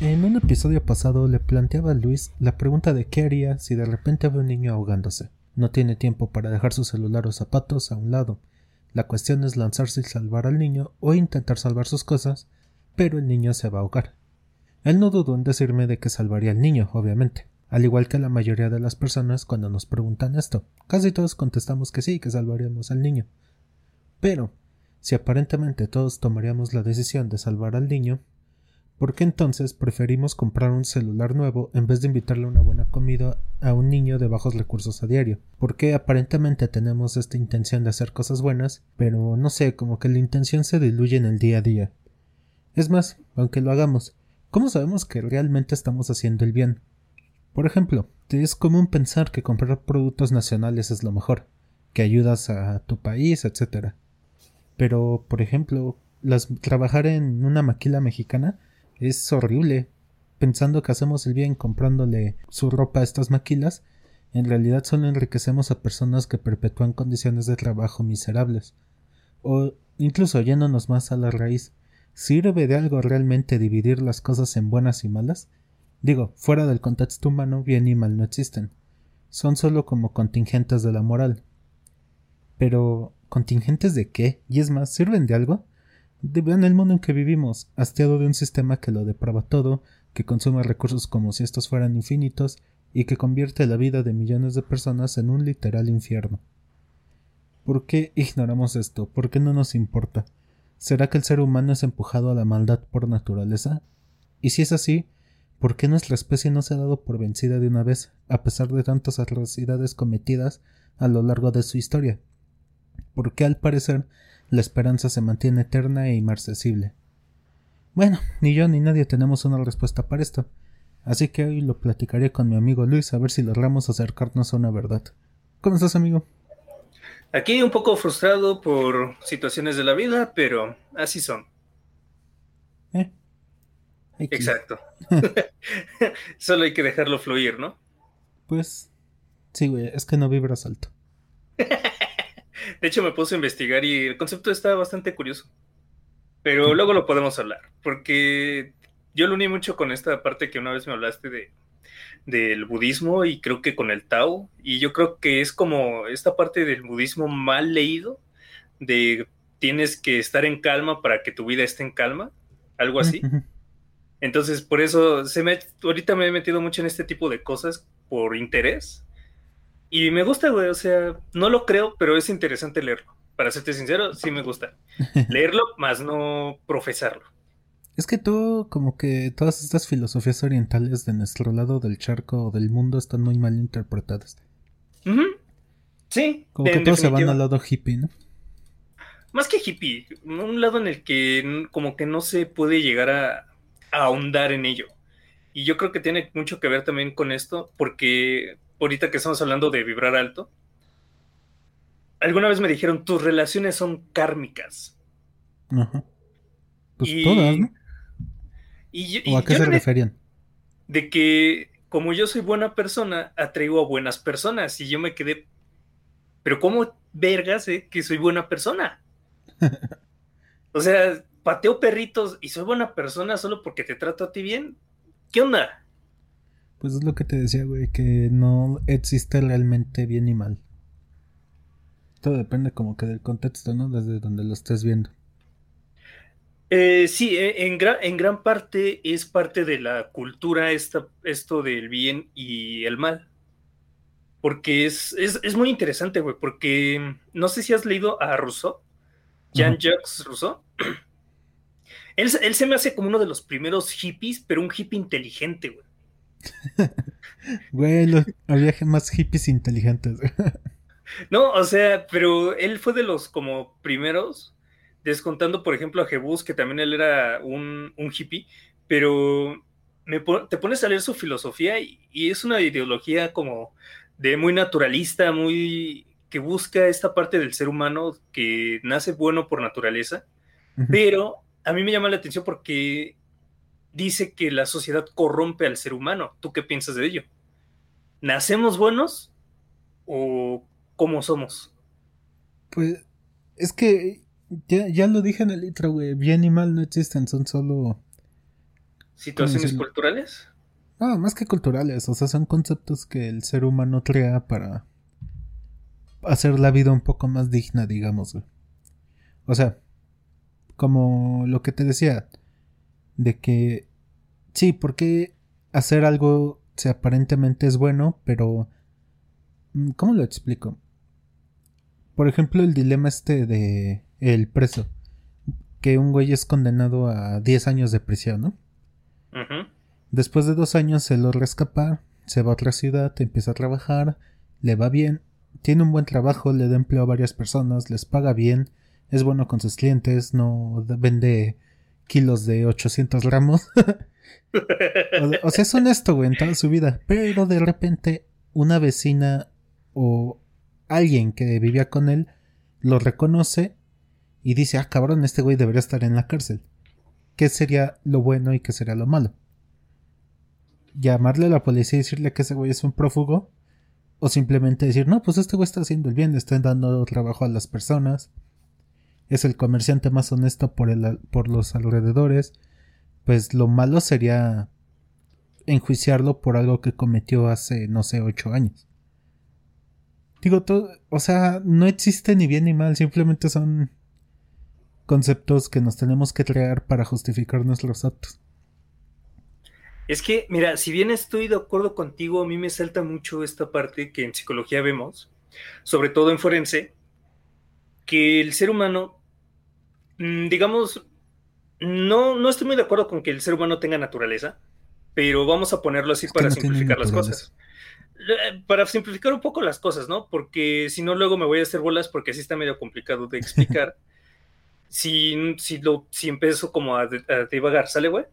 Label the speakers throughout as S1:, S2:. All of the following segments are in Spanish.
S1: En un episodio pasado le planteaba a Luis la pregunta de qué haría si de repente ve un niño ahogándose. No tiene tiempo para dejar su celular o zapatos a un lado. La cuestión es lanzarse y salvar al niño o intentar salvar sus cosas, pero el niño se va a ahogar. Él no dudó en decirme de que salvaría al niño, obviamente, al igual que la mayoría de las personas cuando nos preguntan esto. Casi todos contestamos que sí, que salvaríamos al niño. Pero, si aparentemente todos tomaríamos la decisión de salvar al niño, ¿por qué entonces preferimos comprar un celular nuevo en vez de invitarle una buena comida a un niño de bajos recursos a diario? ¿Por qué aparentemente tenemos esta intención de hacer cosas buenas, pero no sé, como que la intención se diluye en el día a día? Es más, aunque lo hagamos, ¿cómo sabemos que realmente estamos haciendo el bien? Por ejemplo, es común pensar que comprar productos nacionales es lo mejor, que ayudas a tu país, etc. Pero, por ejemplo, las, trabajar en una maquila mexicana es horrible. Pensando que hacemos el bien comprándole su ropa a estas maquilas, en realidad solo enriquecemos a personas que perpetúan condiciones de trabajo miserables. O incluso yéndonos más a la raíz, ¿sirve de algo realmente dividir las cosas en buenas y malas? Digo, fuera del contexto humano, bien y mal no existen. Son solo como contingentes de la moral. Pero, ¿contingentes de qué? Y es más, ¿sirven de algo? Vean el mundo en que vivimos, hastiado de un sistema que lo deprava todo, que consume recursos como si estos fueran infinitos y que convierte la vida de millones de personas en un literal infierno. ¿Por qué ignoramos esto? ¿Por qué no nos importa? ¿Será que el ser humano es empujado a la maldad por naturaleza? Y si es así, ¿por qué nuestra especie no se ha dado por vencida de una vez, a pesar de tantas atrocidades cometidas a lo largo de su historia? ¿Por qué al parecer la esperanza se mantiene eterna e inmarcesible. Bueno, ni yo ni nadie tenemos una respuesta para esto, así que hoy lo platicaré con mi amigo Luis a ver si logramos acercarnos a una verdad. ¿Cómo estás, amigo?
S2: Aquí un poco frustrado por situaciones de la vida, pero así son. ¿Eh? Exacto. Solo hay que dejarlo fluir, ¿no?
S1: Pues sí, güey, es que no vibras alto.
S2: De hecho, me puse a investigar y el concepto está bastante curioso. Pero luego lo podemos hablar, porque yo lo uní mucho con esta parte que una vez me hablaste de del budismo y creo que con el Tao, y yo creo que es como esta parte del budismo mal leído, de tienes que estar en calma para que tu vida esté en calma, algo así. Entonces, por eso se me, ahorita me he metido mucho en este tipo de cosas por interés y me gusta, güey, o sea, no lo creo, pero es interesante leerlo. Para serte sincero, sí me gusta. Leerlo, más no profesarlo.
S1: Es que todo, como que todas estas filosofías orientales de nuestro lado del charco o del mundo están muy mal interpretadas.
S2: Sí.
S1: Como que todos se van al lado hippie, ¿no?
S2: Más que hippie, un lado en el que como que no se puede llegar a, a ahondar en ello. Y yo creo que tiene mucho que ver también con esto, porque ahorita que estamos hablando de vibrar alto, alguna vez me dijeron, tus relaciones son kármicas.
S1: Ajá. Pues todas, ¿no?
S2: Y,
S1: ¿O a qué se referían?
S2: De que como yo soy buena persona, atraigo a buenas personas. Y yo me quedé, pero ¿cómo vergas eh, que soy buena persona? o sea, pateo perritos y soy buena persona solo porque te trato a ti bien. ¿Qué onda?
S1: Pues es lo que te decía, güey, que no existe realmente bien y mal. Todo depende como que del contexto, ¿no? Desde donde lo estés viendo.
S2: Eh, sí, eh, en, en gran parte es parte de la cultura esto del bien y el mal. Porque es, es, muy interesante, güey, porque no sé si has leído a Rousseau, Jean-Jacques Rousseau. Él, él se me hace como uno de los primeros hippies, pero un hippie inteligente, güey.
S1: Güey, había más hippies inteligentes.
S2: no, o sea, pero él fue de los como primeros, descontando, por ejemplo, a Jebus, que también él era un, hippie, pero te pones a leer su filosofía y, es una ideología como de muy naturalista, muy que busca esta parte del ser humano que nace bueno por naturaleza, pero a mí me llama la atención porque dice que la sociedad corrompe al ser humano. ¿Tú qué piensas de ello? ¿Nacemos buenos o cómo somos?
S1: Pues es que ya, lo dije en el intro, güey. Bien y mal no existen, son solo
S2: situaciones culturales.
S1: No, más que culturales, o sea, son conceptos que el ser humano crea para hacer la vida un poco más digna, digamos. O sea, como lo que te decía, de que sí, porque hacer algo se aparentemente es bueno, pero mm, ¿cómo lo explico? Por ejemplo, el dilema este de el preso, que un güey es condenado a 10 años de prisión, ¿no? Después de dos años se logra escapar, se va a otra ciudad, empieza a trabajar, le va bien, tiene un buen trabajo, le da empleo a varias personas, les paga bien, es bueno con sus clientes, no vende kilos de 800 gramos. o, sea, es honesto, güey, en toda su vida. Pero de repente una vecina o alguien que vivía con él lo reconoce y dice, ah, cabrón, este güey debería estar en la cárcel. ¿Qué sería lo bueno y qué sería lo malo? Llamarle a la policía y decirle que ese güey es un prófugo. O simplemente decir, no, pues este güey está haciendo el bien, está dando trabajo a las personas es el comerciante más honesto por, el, por los alrededores, pues lo malo sería enjuiciarlo por algo que cometió hace, no sé, ocho años. Digo, todo, o sea, no existe ni bien ni mal, simplemente son conceptos que nos tenemos que crear para justificar nuestros actos.
S2: Es que, mira, si bien estoy de acuerdo contigo, a mí me salta mucho esta parte que en psicología vemos, sobre todo en forense, que el ser humano digamos, no, no estoy muy de acuerdo con que el ser humano tenga naturaleza, pero vamos a ponerlo así para simplificar las cosas. Para simplificar un poco las cosas, ¿no? Porque si no, luego me voy a hacer bolas porque así está medio complicado de explicar. si, si, lo, si empiezo como a, a divagar, ¿sale, güey?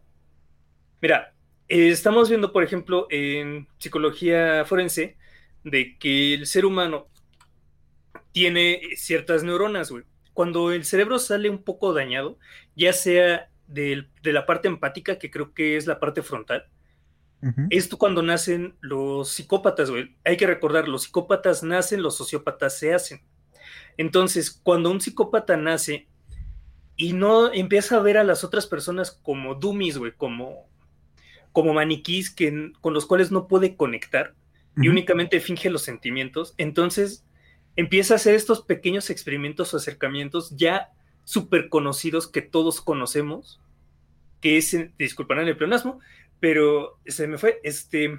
S2: Mira, estamos viendo, por ejemplo, en psicología forense, de que el ser humano tiene ciertas neuronas, güey cuando el cerebro sale un poco dañado, ya sea de, la parte empática, que creo que es la parte frontal, esto cuando nacen los psicópatas, güey. Hay que recordar, los psicópatas nacen, los sociópatas se hacen. Entonces, cuando un psicópata nace y no empieza a ver a las otras personas como dummies, güey, como, como maniquís que, con los cuales no puede conectar y únicamente finge los sentimientos, entonces empieza a hacer estos pequeños experimentos o acercamientos ya súper conocidos que todos conocemos, que es, disculparán el pleonasmo, pero se me fue, este,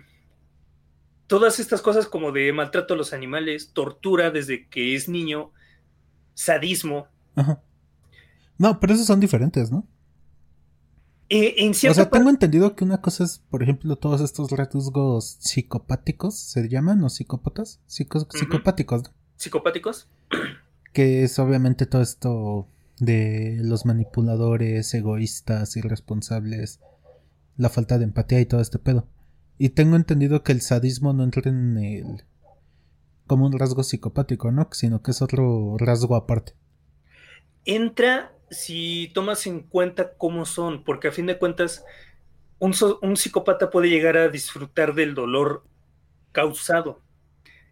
S2: todas estas cosas como de maltrato a los animales, tortura desde que es niño, sadismo.
S1: No, pero esos son diferentes, ¿no?
S2: Eh, en
S1: o sea, tengo entendido que una cosa es, por ejemplo, todos estos rasgos psicopáticos, ¿se llaman? ¿O psicópatas? Psicopáticos, ¿no?
S2: Psicopáticos.
S1: Que es obviamente todo esto de los manipuladores, egoístas, irresponsables, la falta de empatía y todo este pedo. Y tengo entendido que el sadismo no entra en el como un rasgo psicopático, ¿no? Sino que es otro rasgo aparte.
S2: Entra si tomas en cuenta cómo son, porque a fin de cuentas un, un psicópata puede llegar a disfrutar del dolor causado.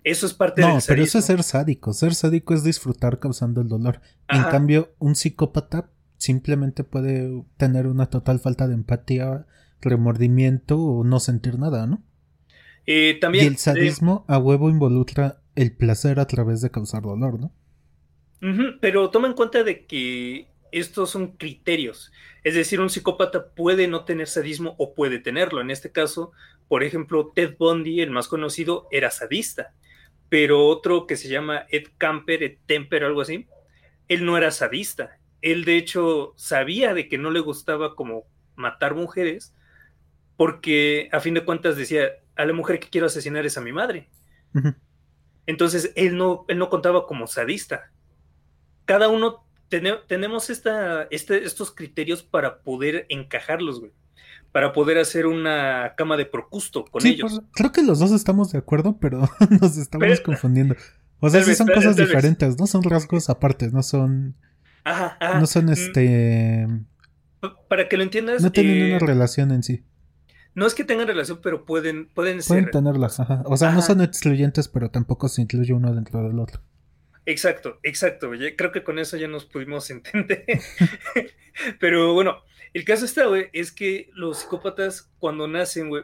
S2: Eso es parte
S1: no, pero eso es ser sádico. Ser sádico es disfrutar causando el dolor. En cambio, un psicópata simplemente puede tener una total falta de empatía, remordimiento o no sentir nada, ¿no?
S2: Eh, también,
S1: y el sadismo a huevo involucra el placer a través de causar dolor, ¿no?
S2: pero toma en cuenta de que estos son criterios. Es decir, un psicópata puede no tener sadismo o puede tenerlo. En este caso, por ejemplo, Ted Bundy, el más conocido, era sadista pero otro que se llama Ed Camper, Ed Temper, algo así, él no era sadista. Él de hecho sabía de que no le gustaba como matar mujeres, porque a fin de cuentas decía, a la mujer que quiero asesinar es a mi madre. Entonces él no, él no contaba como sadista. Cada uno tenemos esta, este, estos criterios para poder encajarlos, güey para poder hacer una cama de procusto con ellos. Pues,
S1: creo que los dos estamos de acuerdo, pero nos estamos confundiendo. O sea, sí son cosas diferentes, no son rasgos aparte, no son. No son mm. este.
S2: Para que lo entiendas.
S1: No tienen una eh, relación en sí.
S2: No es que tengan relación, pero pueden, pueden,
S1: pueden tenerlas, ajá. O sea, no son excluyentes, pero tampoco se incluye uno dentro del otro.
S2: Exacto, exacto. Creo que con eso ya nos pudimos entender. pero bueno, El caso está, güey, es que los psicópatas cuando nacen, güey,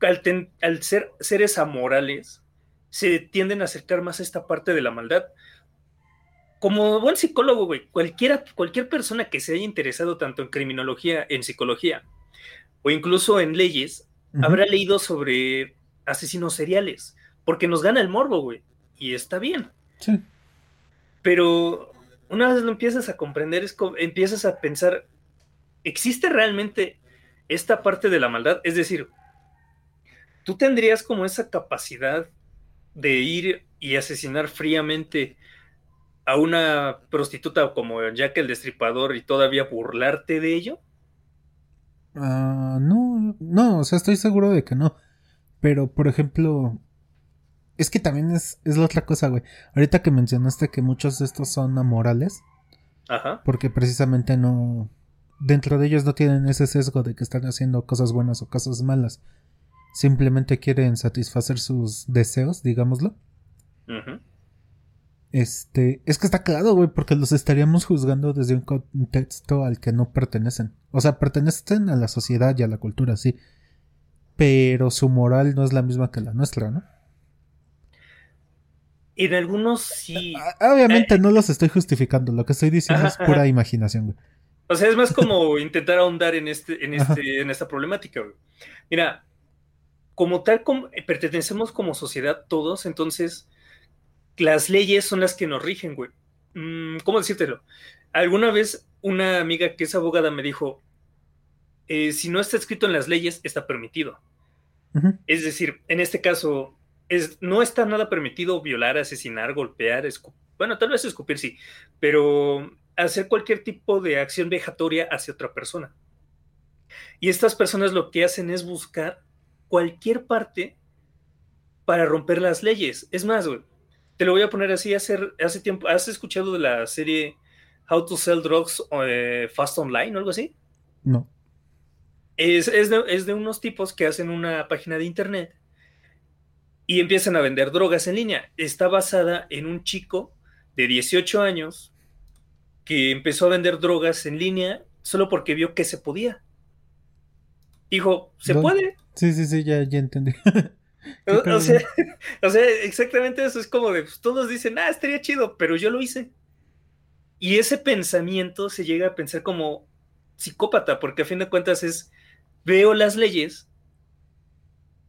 S2: al, ser seres amorales, se tienden a acercar más a esta parte de la maldad. Como buen psicólogo, güey, cualquiera, cualquier persona que se haya interesado tanto en criminología, en psicología o incluso en leyes, habrá leído sobre asesinos seriales, porque nos gana el morbo, güey, y está bien. Sí. Pero una vez lo empiezas a comprender, es empiezas a pensar, ¿existe realmente esta parte de la maldad? Es decir, tú tendrías como esa capacidad de ir y asesinar fríamente a una prostituta como Jack el Destripador y todavía burlarte de ello?
S1: Ah, no, no, o sea, estoy seguro de que no. Pero, por ejemplo, es que también es, es la otra cosa, güey. Ahorita que mencionaste que muchos de estos son amorales. Ajá. Porque precisamente no. Dentro de ellos no tienen ese sesgo de que están haciendo cosas buenas o cosas malas. Simplemente quieren satisfacer sus deseos, digámoslo. Este, es que está claro, güey, porque los estaríamos juzgando desde un contexto al que no pertenecen. O sea, pertenecen a la sociedad y a la cultura, sí. Pero su moral no es la misma que la nuestra, ¿no?
S2: En algunos sí.
S1: Obviamente eh, no los estoy justificando, lo que estoy diciendo es pura imaginación, güey.
S2: O sea, es más como intentar ahondar en este, en este, en esta problemática, güey. Mira, como tal, como, pertenecemos como sociedad todos, entonces las leyes son las que nos rigen, güey. Mm, ¿Cómo decírtelo? Alguna vez una amiga que es abogada me dijo, eh, si no está escrito en las leyes, está permitido. Es decir, en este caso, es, no está nada permitido violar, asesinar, golpear, bueno, tal vez escupir sí, pero hacer cualquier tipo de acción vejatoria hacia otra persona. Y estas personas lo que hacen es buscar cualquier parte para romper las leyes. Es más, güey, te lo voy a poner así, hace, hace tiempo, ¿has escuchado de la serie How to Sell Drugs eh, Fast Online o algo así? No. Es, de, unos tipos que hacen una página de internet y empiezan a vender drogas en línea. Está basada en un chico de 18 años que empezó a vender drogas en línea solo porque vio que se podía. Dijo, ¿se puede?
S1: Sí, sí, sí, ya, ya entendí.
S2: O, sea, exactamente eso es como de, pues, todos dicen, ah, estaría chido, pero yo lo hice. Y ese pensamiento se llega a pensar como psicópata, porque a fin de cuentas es, veo las leyes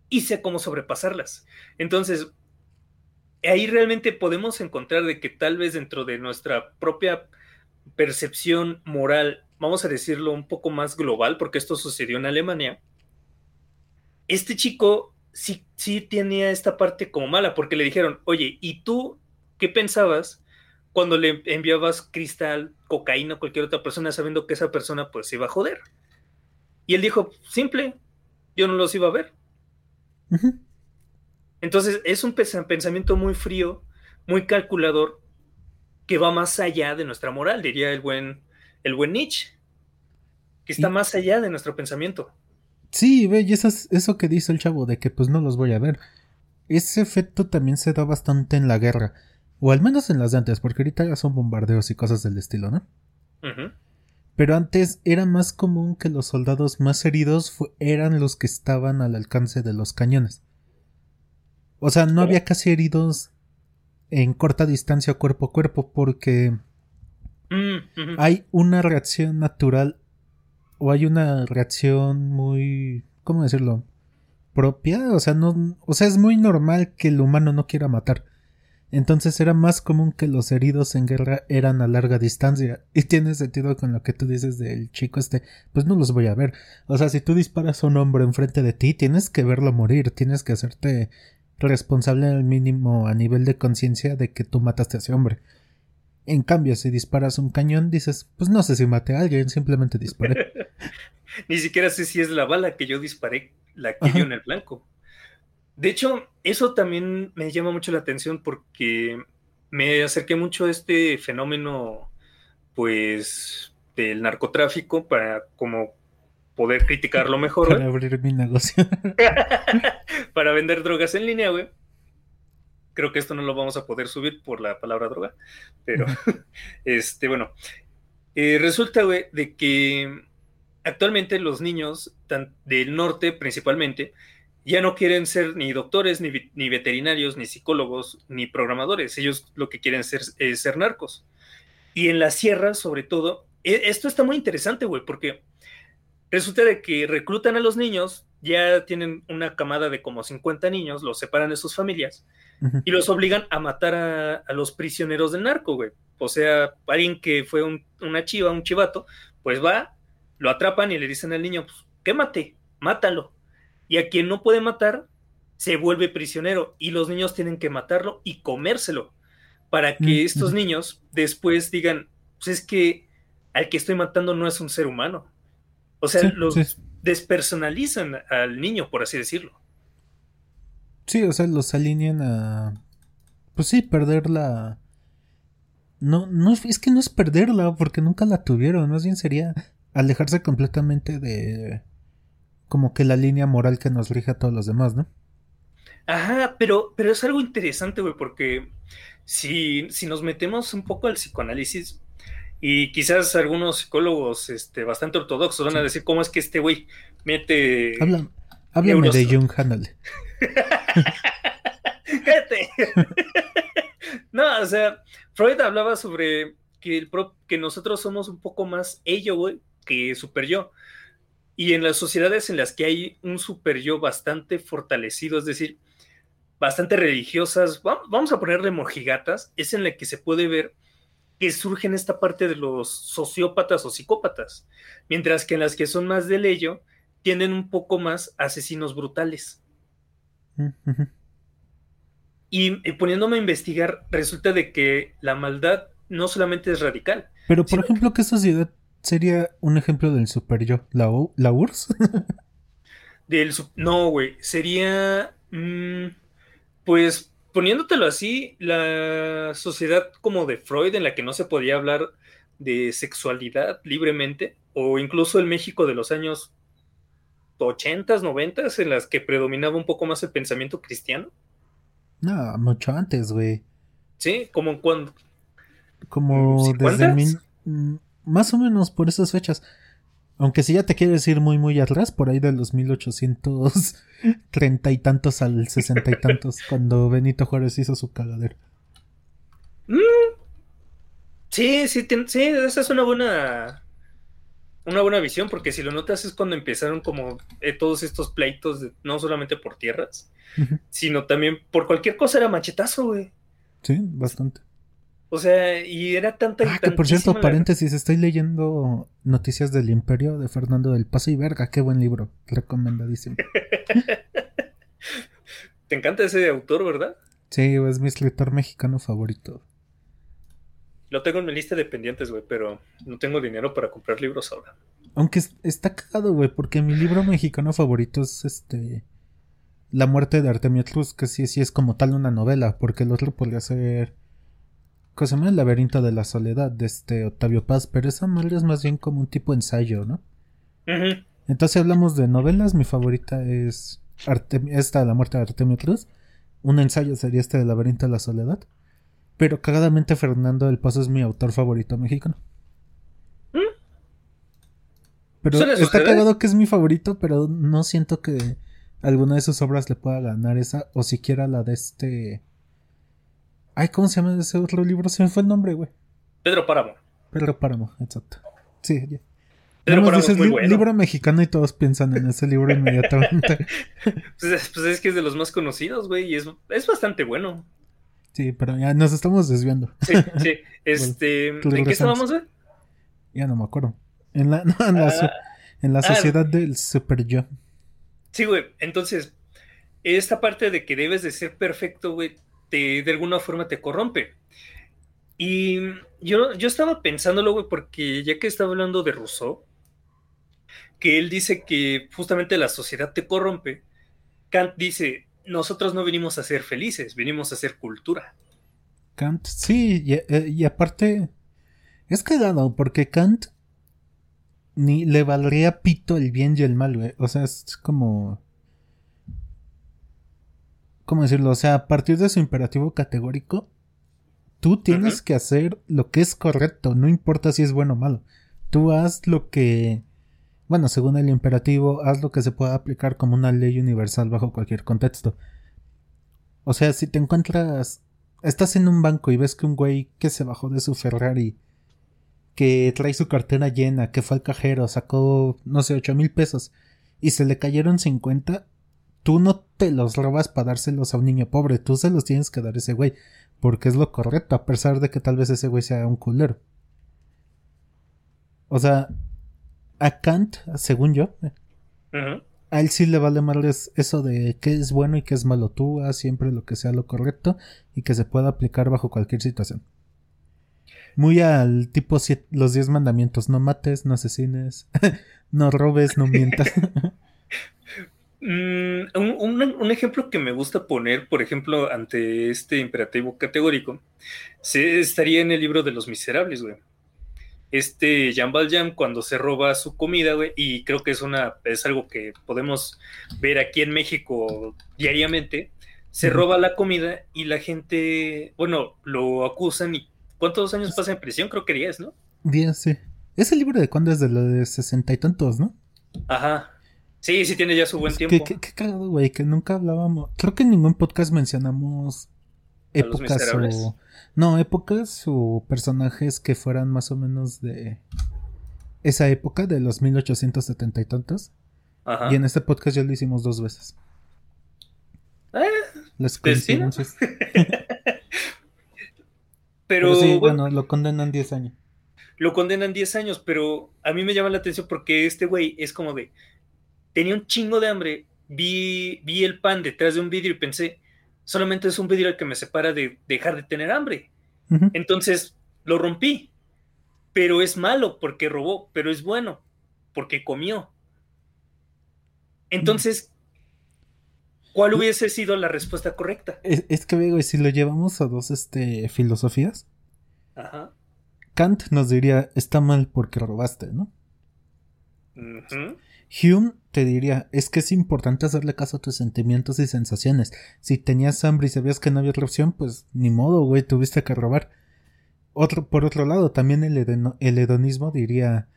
S2: y sé cómo sobrepasarlas. Entonces, ahí realmente podemos encontrar de que tal vez dentro de nuestra propia percepción moral, vamos a decirlo un poco más global, porque esto sucedió en Alemania, este chico sí, sí tenía esta parte como mala, porque le dijeron, oye, ¿y tú qué pensabas cuando le enviabas cristal, cocaína a cualquier otra persona sabiendo que esa persona pues iba a joder? Y él dijo, simple, yo no los iba a ver. Entonces es un pensamiento muy frío, muy calculador, que va más allá de nuestra moral, diría el buen, el buen Nietzsche, que está más allá de nuestro pensamiento.
S1: Sí, ve, y eso, eso que dice el chavo de que pues no los voy a ver. Ese efecto también se da bastante en la guerra. O al menos en las de antes, porque ahorita ya son bombardeos y cosas del estilo, ¿no? Pero antes era más común que los soldados más heridos eran los que estaban al alcance de los cañones. O sea, no había casi heridos en corta distancia cuerpo a cuerpo porque mm, hay una reacción natural o hay una reacción muy, ¿cómo decirlo? propia, o sea, no, o sea, es muy normal que el humano no quiera matar. Entonces era más común que los heridos en guerra eran a larga distancia. Y tiene sentido con lo que tú dices del chico este, pues no los voy a ver. O sea, si tú disparas a un hombre enfrente de ti, tienes que verlo morir, tienes que hacerte responsable al mínimo a nivel de conciencia de que tú mataste a ese hombre. En cambio, si disparas un cañón, dices, pues no sé si maté a alguien, simplemente disparé.
S2: Ni siquiera sé si es la bala que yo disparé la que dio en el blanco. De hecho, eso también me llama mucho la atención porque me acerqué mucho a este fenómeno, pues, del narcotráfico para como poder criticarlo mejor.
S1: Para abrir mi negocio.
S2: para vender drogas en línea, güey creo que esto no lo vamos a poder subir por la palabra droga, pero este, bueno, eh, resulta, güey, de que actualmente los niños del norte principalmente ya no quieren ser ni doctores, ni, ni, veterinarios, ni psicólogos, ni programadores. Ellos lo que quieren ser es ser narcos. Y en la sierra, sobre todo, e, esto está muy interesante, güey, porque resulta de que reclutan a los niños, ya tienen una camada de como 50 niños, los separan de sus familias y los obligan a matar a, los prisioneros del narco, güey. O sea, alguien que fue una chiva, un chivato, pues va, lo atrapan y le dicen al niño, pues, quémate, mátalo. Y a quien no puede matar, se vuelve prisionero y los niños tienen que matarlo y comérselo para que estos niños después digan, pues es que al que estoy matando no es un ser humano. O sea, los despersonalizan al niño, por así decirlo.
S1: Sí, o sea, los alinean a. Pues sí, perder la. No, no, es que no es perderla, porque nunca la tuvieron. Más bien sería alejarse completamente de. Como que la línea moral que nos rige a todos los demás, ¿no?
S2: Ajá, pero, pero es algo interesante, güey, porque si, si nos metemos un poco al psicoanálisis, y quizás algunos psicólogos este, bastante ortodoxos van a decir cómo es que este güey mete.
S1: háblame de Jung Hanale.
S2: no, o sea, Freud hablaba sobre que, el que nosotros somos un poco más ello, güey, que super yo. Y en las sociedades en las que hay un super yo bastante fortalecido, es decir, bastante religiosas, vamos a ponerle mojigatas, es en la que se puede ver que surgen esta parte de los sociópatas o psicópatas, mientras que en las que son más de ello tienen un poco más asesinos brutales. y, poniéndome a investigar, resulta de que la maldad no solamente es radical.
S1: Pero, por ejemplo, ¿qué sociedad sería un ejemplo del super yo? ¿La, la URSS?
S2: del, no, güey, sería... Mm, pues poniéndotelo así, la sociedad como de Freud, en la que no se podía hablar de sexualidad libremente, o incluso el México de los años 80, 90, en las que predominaba un poco más el pensamiento cristiano.
S1: No, mucho antes, güey.
S2: Sí, como cuando.
S1: Como desde. Mm, más o menos por esas fechas. Aunque si ya te quieres ir muy, muy atrás, por ahí de los 1830 y tantos al sesenta y tantos, cuando Benito Juárez hizo su cagadero.
S2: Mm. Sí, sí, sí, esa es una buena. Una buena visión, porque si lo notas es cuando empezaron como eh, todos estos pleitos, no solamente por tierras, sino también por cualquier cosa era machetazo, güey.
S1: Sí, bastante.
S2: O sea, y era tanta
S1: Ah, que por cierto, paréntesis, estoy leyendo Noticias del Imperio de Fernando del Paso y Verga, qué buen libro, recomendadísimo.
S2: Te encanta ese autor, ¿verdad?
S1: Sí, es mi escritor mexicano favorito.
S2: Lo tengo en mi lista de pendientes, güey, pero no tengo dinero para comprar libros ahora.
S1: Aunque está cagado, güey, porque mi libro mexicano favorito es este. La muerte de Artemio Cruz, que sí, sí es como tal una novela, porque el otro podría ser llama El laberinto de la soledad de este Octavio Paz, pero esa madre es más bien como un tipo ensayo, ¿no? Entonces hablamos de novelas, mi favorita es esta La muerte de Artemio Cruz. Un ensayo sería este de laberinto de la soledad. Pero cagadamente Fernando del Paso es mi autor favorito mexicano. ¿Mm? Pero está cagado que es mi favorito, pero no siento que alguna de sus obras le pueda ganar esa, o siquiera la de este Ay, ¿cómo se llama ese otro libro? Se me fue el nombre, güey.
S2: Pedro Páramo.
S1: Pedro Páramo, exacto. Sí, ya. Pedro Páramo es muy bueno. libro mexicano y todos piensan en ese libro inmediatamente.
S2: pues, pues, es que es de los más conocidos, güey, y es, es bastante bueno.
S1: Sí, pero ya nos estamos desviando.
S2: Sí, sí. Este, ¿En qué estábamos, güey?
S1: Ya no me acuerdo. En la, no, en la, ah, en la ah. sociedad del super yo.
S2: Sí, güey. Entonces, esta parte de que debes de ser perfecto, güey, de alguna forma te corrompe. Y yo, yo estaba pensándolo, güey, porque ya que estaba hablando de Rousseau, que él dice que justamente la sociedad te corrompe, Kant dice, nosotros no venimos a ser felices, venimos a ser cultura.
S1: Kant, sí, y, eh, y aparte, es cagado, porque Kant ni le valdría pito el bien y el mal, güey. O sea, es como ¿cómo decirlo? O sea, a partir de su imperativo categórico, tú tienes que hacer lo que es correcto, no importa si es bueno o malo. Tú haz lo que Bueno, según el imperativo, haz lo que se pueda aplicar como una ley universal bajo cualquier contexto. O sea, si te encuentras. Estás en un banco y ves que un güey que se bajó de su Ferrari, que trae su cartera llena, que fue al cajero, sacó, no sé, ocho mil pesos, y se le cayeron 50, tú no te los robas para dárselos a un niño pobre, tú se los tienes que dar a ese güey, porque es lo correcto, a pesar de que tal vez ese güey sea un culero. O sea, a Kant, según yo, a él sí le vale más eso de qué es bueno y qué es malo. Tú haz siempre lo que sea lo correcto y que se pueda aplicar bajo cualquier situación. Muy al tipo los diez mandamientos: no mates, no asesines, no robes, no mientas.
S2: Mm, un, ejemplo que me gusta poner, por ejemplo, ante este imperativo categórico, se, estaría en el libro de los miserables, güey este Jean Valjean cuando se roba su comida, güey, y creo que es una es algo que podemos ver aquí en México diariamente, se roba la comida y la gente, bueno, lo acusan y ¿cuántos años pasa en prisión? Creo que 10, ¿no?
S1: 10, sí. Ese libro de cuándo es de lo de sesenta y tantos, ¿no?
S2: Ajá. Sí, sí tiene ya su buen tiempo.
S1: Qué, qué, cagado, güey, que nunca hablábamos. Creo que en ningún podcast mencionamos épocas o no, épocas o personajes que fueran más o menos de esa época de los 1870 y tantos. Y en este podcast ya lo hicimos dos veces.
S2: Eh, Las coincidencias. pero,
S1: sí, bueno, lo condenan 10 años.
S2: Lo condenan 10 años, pero a mí me llama la atención porque este güey es como de. Tenía un chingo de hambre. Vi, vi el pan detrás de un vidrio y pensé, solamente es un vidrio que me separa de dejar de tener hambre. Entonces lo rompí, pero es malo porque robó, pero es bueno porque comió. Entonces, ¿cuál hubiese sido la respuesta correcta?
S1: Es, que, veo, si lo llevamos a dos este, filosofías, Kant nos diría, está mal porque robaste, ¿no? Hume te diría, es que es importante hacerle caso a tus sentimientos y sensaciones. Si tenías hambre y sabías que no había otra opción, pues ni modo, güey, tuviste que robar. Otro, por otro lado, también el, el hedonismo diría,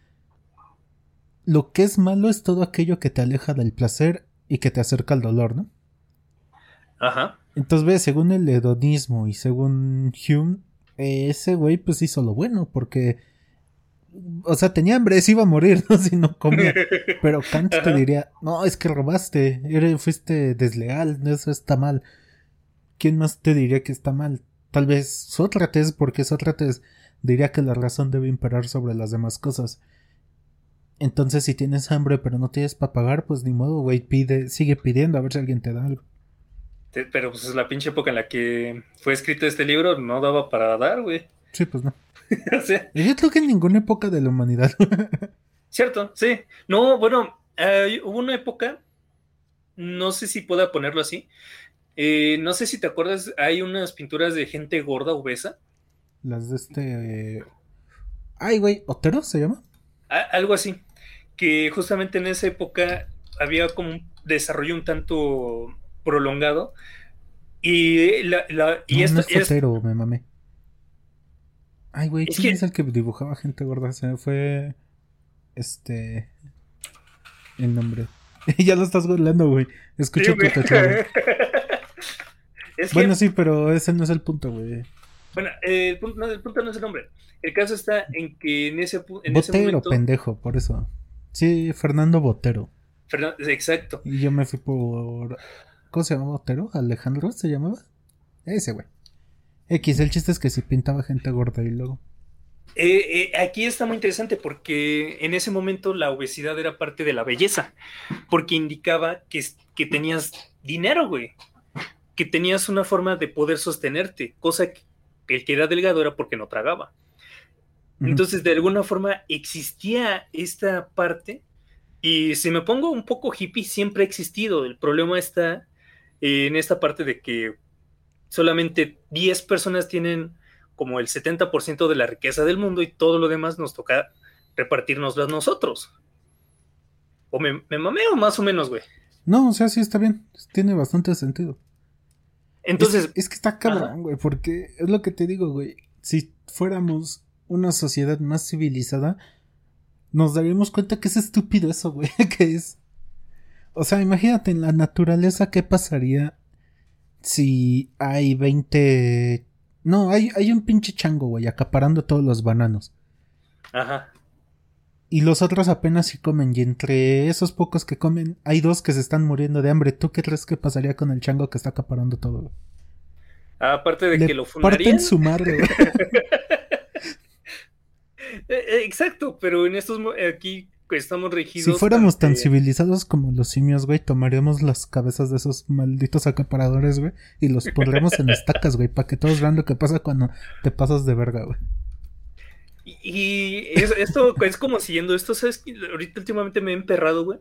S1: lo que es malo es todo aquello que te aleja del placer y que te acerca al dolor, ¿no?
S2: Ajá.
S1: Entonces, ve, según el hedonismo y según Hume, ese güey pues hizo lo bueno, porque o sea, tenía hambre, se iba a morir, ¿no? Si no comía. Pero Kant te diría, no, es que robaste, fuiste desleal, eso está mal. ¿Quién más te diría que está mal? Tal vez Sócrates, porque Sócrates diría que la razón debe imperar sobre las demás cosas. Entonces, si tienes hambre pero no tienes para pagar, pues ni modo, güey, pide, sigue pidiendo a ver si alguien te da algo.
S2: Pero pues es la pinche época en la que fue escrito este libro, no daba para dar, güey.
S1: Sí, pues no. Yo creo que en ninguna época de la humanidad.
S2: Cierto, sí. No, bueno, hubo una época, no sé si pueda ponerlo así. Eh, no sé si te acuerdas, hay unas pinturas de gente gorda, obesa.
S1: Las de este. Ay, güey, ¿Otero se llama?
S2: algo así. Que justamente en esa época había como un desarrollo un tanto prolongado. Y, la, y esto.
S1: es Otero, me mamé. Ay, güey, ¿quién es el que dibujaba gente gorda? Se me fue. Este. El nombre. ya lo estás googleando, güey. Escucho tu teclado. Bueno, sí, pero ese no es el punto, güey.
S2: Bueno, eh, el, punto, no, el punto no es el nombre. El caso está en que en ese, en
S1: Botero, pendejo, por eso. Sí, Fernando Botero.
S2: exacto.
S1: Y yo me fui por. ¿Cómo se llamaba Botero? ¿Alejandro se llamaba? Ese, güey. X, el chiste es que si pintaba gente gorda y luego.
S2: Eh, eh, aquí está muy interesante porque en ese momento la obesidad era parte de la belleza, porque indicaba que, que tenías dinero, güey, que tenías una forma de poder sostenerte, cosa que el que era delgado era porque no tragaba. Entonces, de alguna forma existía esta parte y si me pongo un poco hippie, siempre ha existido. El problema está en esta parte de que solamente 10 personas tienen como el 70% de la riqueza del mundo y todo lo demás nos toca repartirnoslas nosotros. O me, me mameo más o menos, güey.
S1: No, o sea, sí está bien. Tiene bastante sentido.
S2: Entonces.
S1: Es, que está cabrón, güey, porque es lo que te digo, güey. Si fuéramos una sociedad más civilizada, nos daríamos cuenta que es estúpido eso, güey, que es... O sea, imagínate en la naturaleza qué pasaría si hay 20... No, hay, hay un pinche chango, güey, acaparando todos los bananos.
S2: Ajá.
S1: Y los otros apenas si comen. Y entre esos pocos que comen, hay dos que se están muriendo de hambre. ¿Tú qué crees que pasaría con el chango que está acaparando todo? Güey?
S2: Aparte de
S1: Le
S2: que lo fundarían.
S1: parten su madre, güey.
S2: Eh, eh, Exacto, pero en estos aquí estamos regidos.
S1: Si fuéramos tan civilizados como los simios, güey, tomaríamos las cabezas de esos malditos acaparadores, güey, y los pondríamos en estacas, güey, para que todos vean lo que pasa cuando te pasas de verga, güey.
S2: Y, y es- esto es como siguiendo esto, ¿sabes? Ahorita últimamente me he emperrado, güey.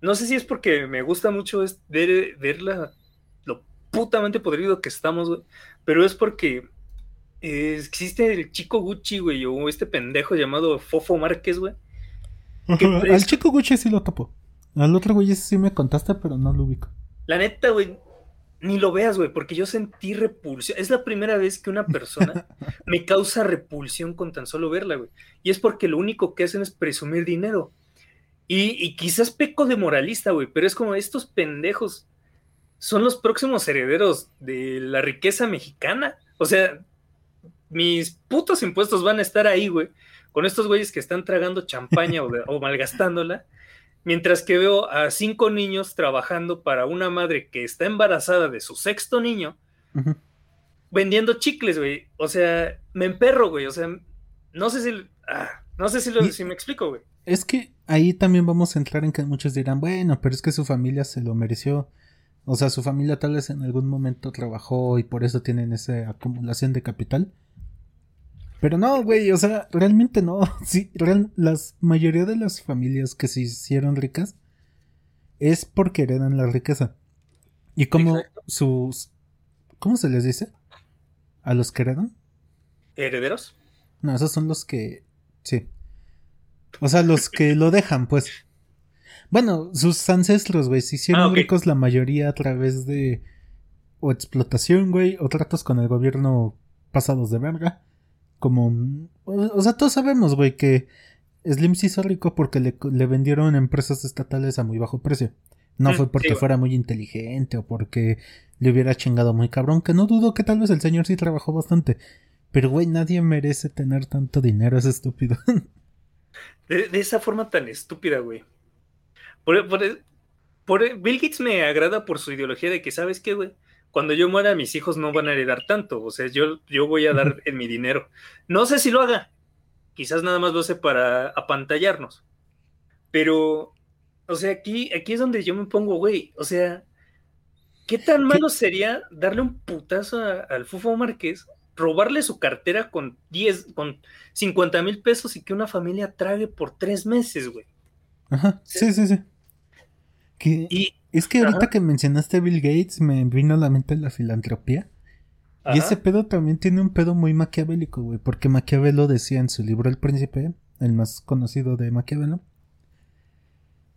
S2: No sé si es porque me gusta mucho es ver, ver la- lo putamente podrido que estamos, güey. Pero es porque eh, existe el chico Gucci, güey, o este pendejo llamado Fofo Márquez, güey. ¿Qué
S1: Al chico Gucci sí lo topo. Al otro güey ese sí me contaste, pero no lo ubico.
S2: La neta, güey, ni lo veas, güey, porque yo sentí repulsión. Es la primera vez que una persona me causa repulsión con tan solo verla, güey. Y es porque lo único que hacen es presumir dinero. Y, y quizás peco de moralista, güey, pero es como estos pendejos son los próximos herederos de la riqueza mexicana. O sea, mis putos impuestos van a estar ahí, güey, con estos güeyes que están tragando champaña o, de- o malgastándola, mientras que veo a cinco niños trabajando para una madre que está embarazada de su sexto niño, vendiendo chicles, güey. O sea, me emperro, güey. O sea, no sé si, ah, no sé si, lo,
S1: Y-
S2: si me explico, güey.
S1: Es que ahí también vamos a entrar en que muchos dirán, bueno, pero es que su familia se lo mereció. O sea, su familia tal vez en algún momento trabajó y por eso tienen esa acumulación de capital. Pero no, güey, o sea, realmente no. Sí, real- las mayoría de las familias que se hicieron ricas es porque heredan la riqueza. Y como
S2: Exacto.
S1: sus... ¿Cómo se les dice? ¿A los que heredan?
S2: ¿Herederos?
S1: No, esos son los que. Sí. O sea, los que lo dejan, pues. Bueno, sus ancestros, güey, se hicieron
S2: Ah,
S1: ricos la mayoría a través de. O explotación, güey, o tratos con el gobierno pasados de verga. Como. O, sea, todos sabemos, güey, que Slim se hizo rico porque le, le vendieron empresas estatales a muy bajo precio. No
S2: Mm,
S1: fue porque fuera muy inteligente o porque le hubiera chingado muy cabrón, que no dudo que tal vez el señor sí trabajó bastante. Pero, güey, nadie merece tener tanto dinero, es estúpido.
S2: De, de esa forma tan estúpida, güey. Por, por- por- Bill Gates me agrada por su ideología de que, ¿sabes qué, güey? Cuando yo muera, mis hijos no van a heredar tanto. O sea, yo, yo voy a dar en mi dinero. No sé si lo haga. Quizás nada más lo hace para apantallarnos. Pero, o sea, aquí, aquí es donde yo me pongo, güey. O sea, ¿qué tan malo sería darle un putazo a- al Fufo Márquez, robarle su cartera con 10, con 50 mil pesos y que una familia trague por tres meses, güey?
S1: Ajá, sí, sí, sí.
S2: Y,
S1: es que ahorita
S2: ajá.
S1: que mencionaste a Bill Gates me vino a la mente la filantropía. Y ese pedo también tiene un pedo muy maquiavélico, güey. Porque Maquiavelo decía en su libro El Príncipe, el más conocido de Maquiavelo,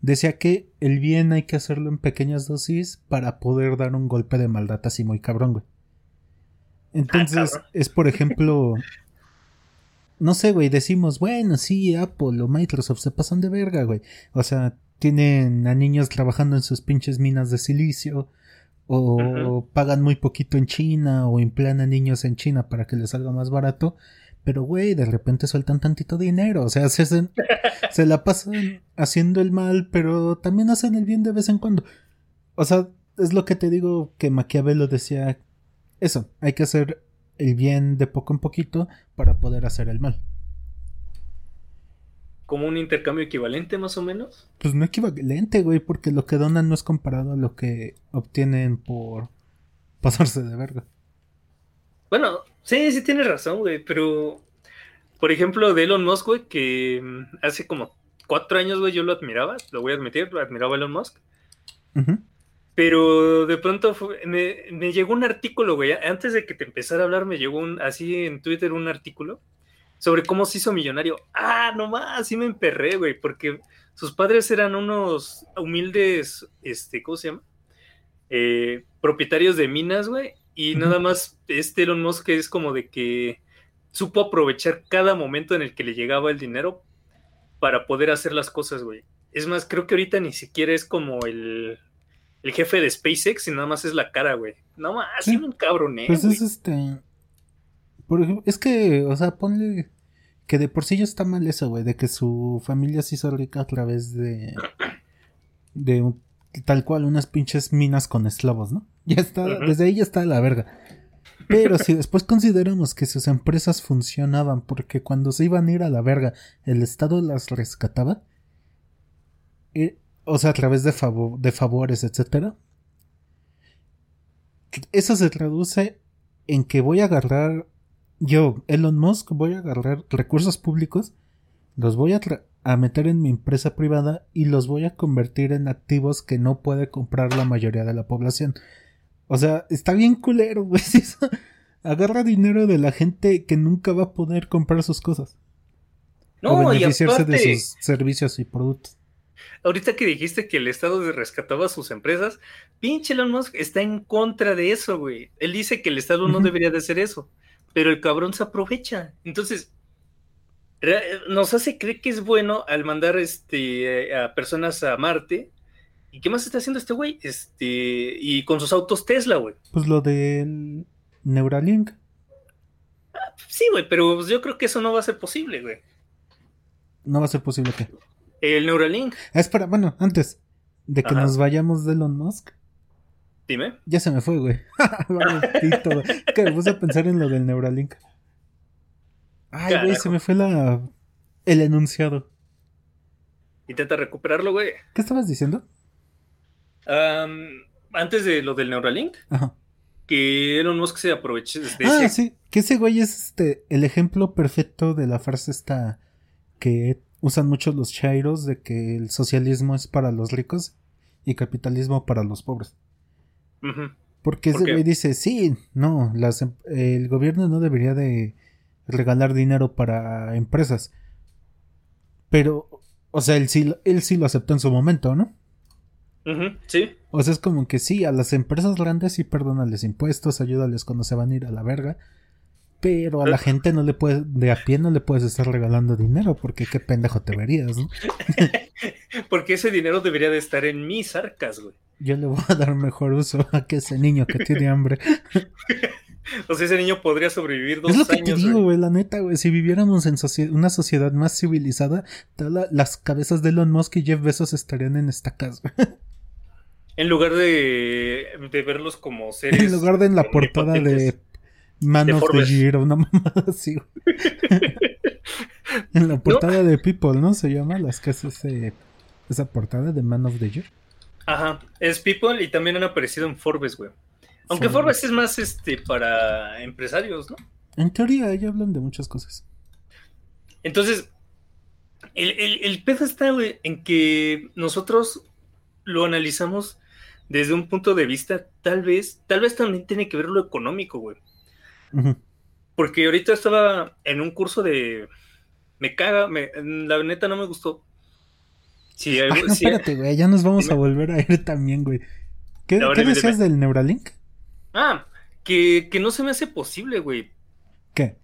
S1: decía que el bien hay que hacerlo en pequeñas dosis para poder dar un golpe de maldad así muy cabrón, güey. Entonces, es por ejemplo. No sé, güey, decimos, bueno, sí, Apple o Microsoft se pasan de verga, güey. O sea, tienen a niños trabajando en sus pinches minas de silicio, o pagan muy poquito en China, o emplean a niños en China para que les salga más barato. Pero, güey, de repente sueltan tantito dinero. O sea, se, hacen- se la pasan haciendo el mal, pero también hacen el bien de vez en cuando. O sea, es lo que te digo que Maquiavelo decía. Eso, hay que hacer el bien de poco en poquito para poder hacer el mal.
S2: Como un intercambio equivalente, más o menos.
S1: Pues no equivalente, güey, porque lo que donan no es comparado a lo que obtienen por pasarse de verga.
S2: Bueno, sí, sí tienes razón, güey, pero por ejemplo, de Elon Musk, güey, que mm, hace como cuatro años, güey, yo lo admiraba, lo voy a admitir, lo admiraba a Elon Musk, pero de pronto fue- me, me llegó un artículo, güey, antes de que te empezara a hablar, me llegó un, así en Twitter un artículo sobre cómo se hizo millonario. Ah, nomás, sí me emperré, güey, porque sus padres eran unos humildes, este, ¿cómo se llama? Eh, propietarios de minas, güey, y nada más este Elon Musk es como de que supo aprovechar cada momento en el que le llegaba el dinero para poder hacer las cosas, güey. Es más, creo que ahorita ni siquiera es como el, el jefe de SpaceX y nada más es la cara, güey. No más, sí. un cabrón,
S1: Pues es este. Por ejemplo, es que, o sea, ponle que de por sí ya está mal eso, güey, de que su familia se hizo rica a través de. de tal cual unas pinches minas con esclavos, ¿no? Ya está, desde ahí ya está la verga. Pero si después consideramos que sus empresas funcionaban porque cuando se iban a ir a la verga el Estado las rescataba, eh, o sea, a través de, de favores, etcétera, eso se traduce en que voy a agarrar yo, Elon Musk, voy a agarrar recursos públicos, los voy a, a, meter en mi empresa privada y los voy a convertir en activos que no puede comprar la mayoría de la población. O sea, está bien culero, güey. Agarra dinero de la gente que nunca va a poder comprar sus cosas. No, o beneficiarse de sus servicios y productos.
S2: Ahorita que dijiste que el Estado rescataba sus empresas, pinche Elon Musk está en contra de eso, güey. Él dice que el Estado no debería de hacer eso, pero el cabrón se aprovecha. Entonces, nos hace creer que es bueno al mandar este, a personas a Marte ¿Y qué más está haciendo este güey? Este, y con sus autos Tesla, güey.
S1: Pues lo del Neuralink.
S2: Ah, sí, güey, pero pues yo creo que eso no va a ser posible, güey.
S1: ¿No va a ser posible qué?
S2: El Neuralink.
S1: Ah, espera, bueno, antes de que nos vayamos de Elon Musk.
S2: Dime.
S1: Ya se me fue, güey. que me puse a pensar en lo del Neuralink. Ay, güey, se me fue la el enunciado.
S2: Intenta recuperarlo, güey.
S1: ¿Qué estabas diciendo?
S2: antes de lo del Neuralink, que Elon Musk se aproveche
S1: de Ah, sí, que ese güey es este, el ejemplo perfecto de la frase esta que usan muchos los chairos de que el socialismo es para los ricos y capitalismo para los pobres. Porque ese güey dice, sí, no, las, em, el gobierno no debería de regalar dinero para empresas. Pero, o sea, él sí, él sí lo aceptó en su momento, ¿no?
S2: sí.
S1: O sea, es como que sí, a las empresas grandes sí perdónales impuestos, ayúdales cuando se van a ir a la verga. Pero a la gente no le puedes, de a pie no le puedes estar regalando dinero, porque qué pendejo te verías, ¿no?
S2: porque ese dinero debería de estar en mis arcas, güey.
S1: Yo le voy a dar mejor uso a que ese niño que tiene hambre.
S2: o sea, ese niño podría sobrevivir dos
S1: años. Es
S2: lo que
S1: te digo, güey, la neta, güey. Si viviéramos en una sociedad más civilizada, todas las cabezas de Elon Musk y Jeff Bezos estarían en estacas, güey.
S2: En lugar de, verlos como seres.
S1: En lugar de en la portada de Man of the Year o una mamada así. en la portada de People, ¿no? Se llama las que hace ese, esa portada de Man of the Year.
S2: Ajá, es People y también han aparecido en Forbes, güey. Aunque Forbes es más este para empresarios, ¿no?
S1: En teoría, ahí hablan de muchas cosas.
S2: Entonces, el, el, el pedo está, güey, en que nosotros lo analizamos desde un punto de vista, tal vez, tal vez también tiene que ver lo económico, güey. Porque ahorita estaba en un curso de. Me caga, me... la neta no me gustó.
S1: Sí, ah, no, espérate, güey, ya nos vamos a volver a ir también, güey. ¿Qué, decías del Neuralink?
S2: Ah, que, que no se me hace posible, güey.
S1: ¿Qué?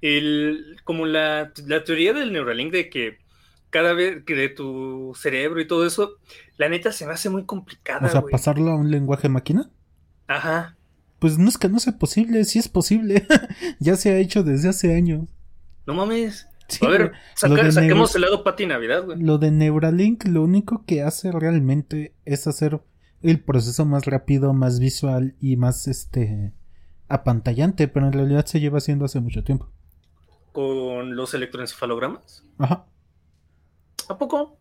S2: El, como la, la teoría del Neuralink de que cada vez que de tu cerebro y todo eso, la neta se me hace muy complicada.
S1: O sea, pasarlo a un lenguaje máquina.
S2: Ajá.
S1: Pues no es que no sea posible, sí es posible. ya se ha hecho desde hace años.
S2: No mames. A ver, saquemos el lado Pati Navidad, güey.
S1: Lo de Neuralink, lo único que hace realmente es hacer el proceso más rápido, más visual y más este apantallante, pero en realidad se lleva haciendo hace mucho tiempo.
S2: ¿Con los electroencefalogramas?
S1: Ajá.
S2: ¿A poco?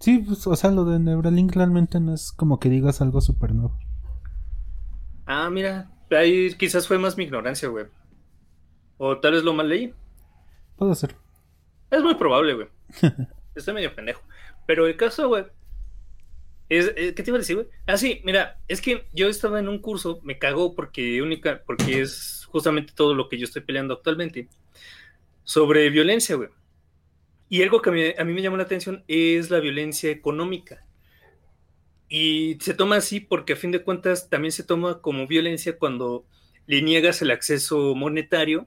S1: Sí, pues, o sea, lo de Neuralink realmente no es como que digas algo súper nuevo.
S2: Ah, mira, ahí quizás fue más mi ignorancia, güey. O tal vez lo mal leí.
S1: Puede ser.
S2: Es muy probable, güey. Estoy medio pendejo. Pero el caso, güey. Es, eh, ¿Qué te iba a decir, güey? Ah, sí, mira, es que yo estaba en un curso, me cagó porque única, porque es justamente todo lo que yo estoy peleando actualmente. Sobre violencia, güey. Y algo que a mí, me llamó la atención es la violencia económica. Y se toma así porque a fin de cuentas también se toma como violencia cuando le niegas el acceso monetario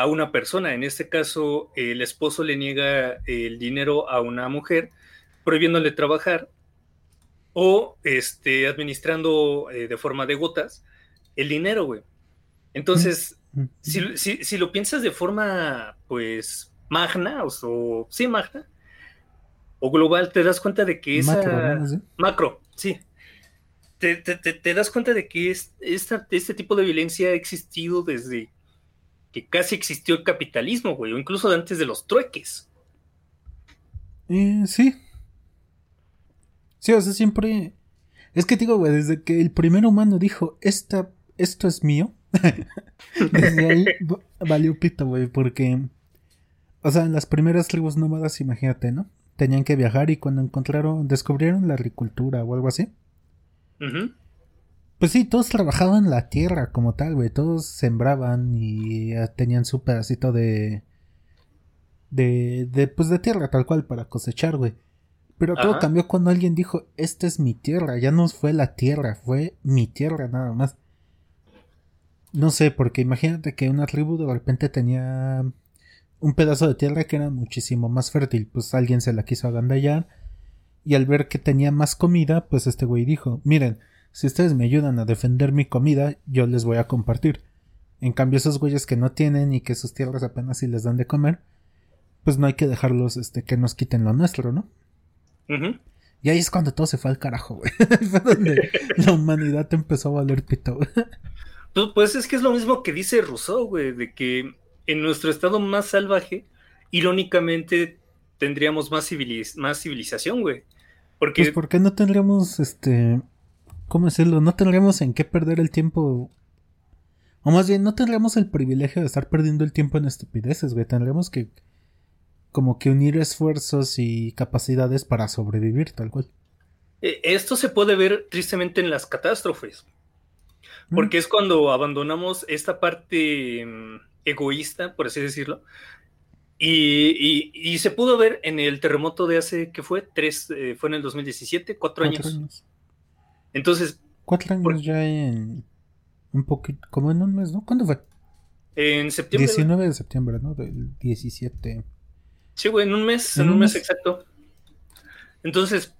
S2: a una persona. En este caso, el esposo le niega el dinero a una mujer, prohibiéndole trabajar o este, administrando eh, de forma de gotas el dinero, güey. Entonces, mm, mm, si, si, lo piensas de forma, pues, magna, o, sí, magna, o global, te das cuenta de que esa... Macro, macro sí. Te, te, das cuenta de que es, este tipo de violencia ha existido desde que casi existió el capitalismo, güey, o incluso antes de los trueques.
S1: Eh, sí. Sí, o sea, siempre... Es que digo, güey, desde que el primer humano dijo, Esta, esto es mío, desde ahí valió pito, güey, porque... O sea, en las primeras tribus nómadas, imagínate, ¿no? Tenían que viajar y cuando encontraron, descubrieron la agricultura o algo así. Pues sí, todos trabajaban la tierra como tal, güey. Todos sembraban y tenían su pedacito de. de. de. pues de tierra tal cual para cosechar, güey. Pero todo cambió cuando alguien dijo: Esta es mi tierra. Ya no fue la tierra, fue mi tierra nada más. No sé, porque imagínate que una tribu de repente tenía un pedazo de tierra que era muchísimo más fértil. Pues alguien se la quiso agandallar. Y al ver que tenía más comida, pues este güey dijo: Miren si ustedes me ayudan a defender mi comida, yo les voy a compartir. En cambio, esos güeyes que no tienen y que sus tierras apenas si les dan de comer, pues no hay que dejarlos este, que nos quiten lo nuestro, ¿no? Y ahí es cuando todo se fue al carajo, güey. fue donde la humanidad empezó a valer pito.
S2: pues, pues es que es lo mismo que dice Rousseau, güey, de que en nuestro estado más salvaje, irónicamente, tendríamos más, más civilización, güey.
S1: Porque... Pues, ¿por qué no tendríamos, este, ¿Cómo decirlo? No tendríamos en qué perder el tiempo. O más bien, no tendríamos el privilegio de estar perdiendo el tiempo en estupideces, güey. Tendríamos que. Como que unir esfuerzos y capacidades para sobrevivir, tal cual.
S2: E, esto se puede ver tristemente en las catástrofes. Mm. Porque es cuando abandonamos esta parte mm, egoísta, por así decirlo. Y, se pudo ver en el terremoto de hace, ¿qué fue? Tres, eh, fue en el 2017, cuatro, años. Entonces.
S1: Cuatro años ya en. Un poquito. Como en un mes, ¿no? ¿Cuándo fue?
S2: En septiembre.
S1: 19 de septiembre, ¿no? Del 17.
S2: Sí, güey, en un mes, en, un mes, exacto. Entonces,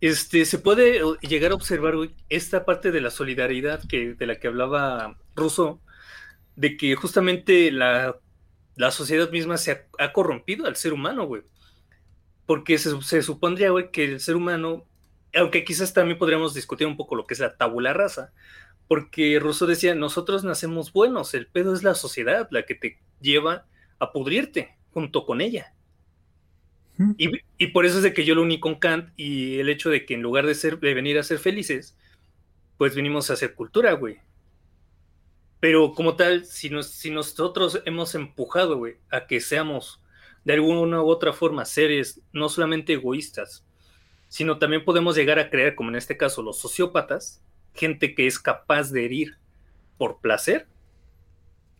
S2: este, se puede llegar a observar, güey, esta parte de la solidaridad que, de la que hablaba Russo, de que justamente la, sociedad misma se ha, ha, corrompido al ser humano, güey. Porque se, se supondría, güey, que el ser humano aunque quizás también podríamos discutir un poco lo que es la tabula rasa, porque Rousseau decía, nosotros nacemos buenos, el pedo es la sociedad la que te lleva a pudrirte junto con ella. Y, por eso es de que yo lo uní con Kant y el hecho de que en lugar de, ser, de venir a ser felices, pues venimos a hacer cultura, güey. Pero como tal, si, si nosotros hemos empujado, güey, a que seamos de alguna u otra forma seres no solamente egoístas, sino también podemos llegar a creer, como en este caso los sociópatas, gente que es capaz de herir por placer.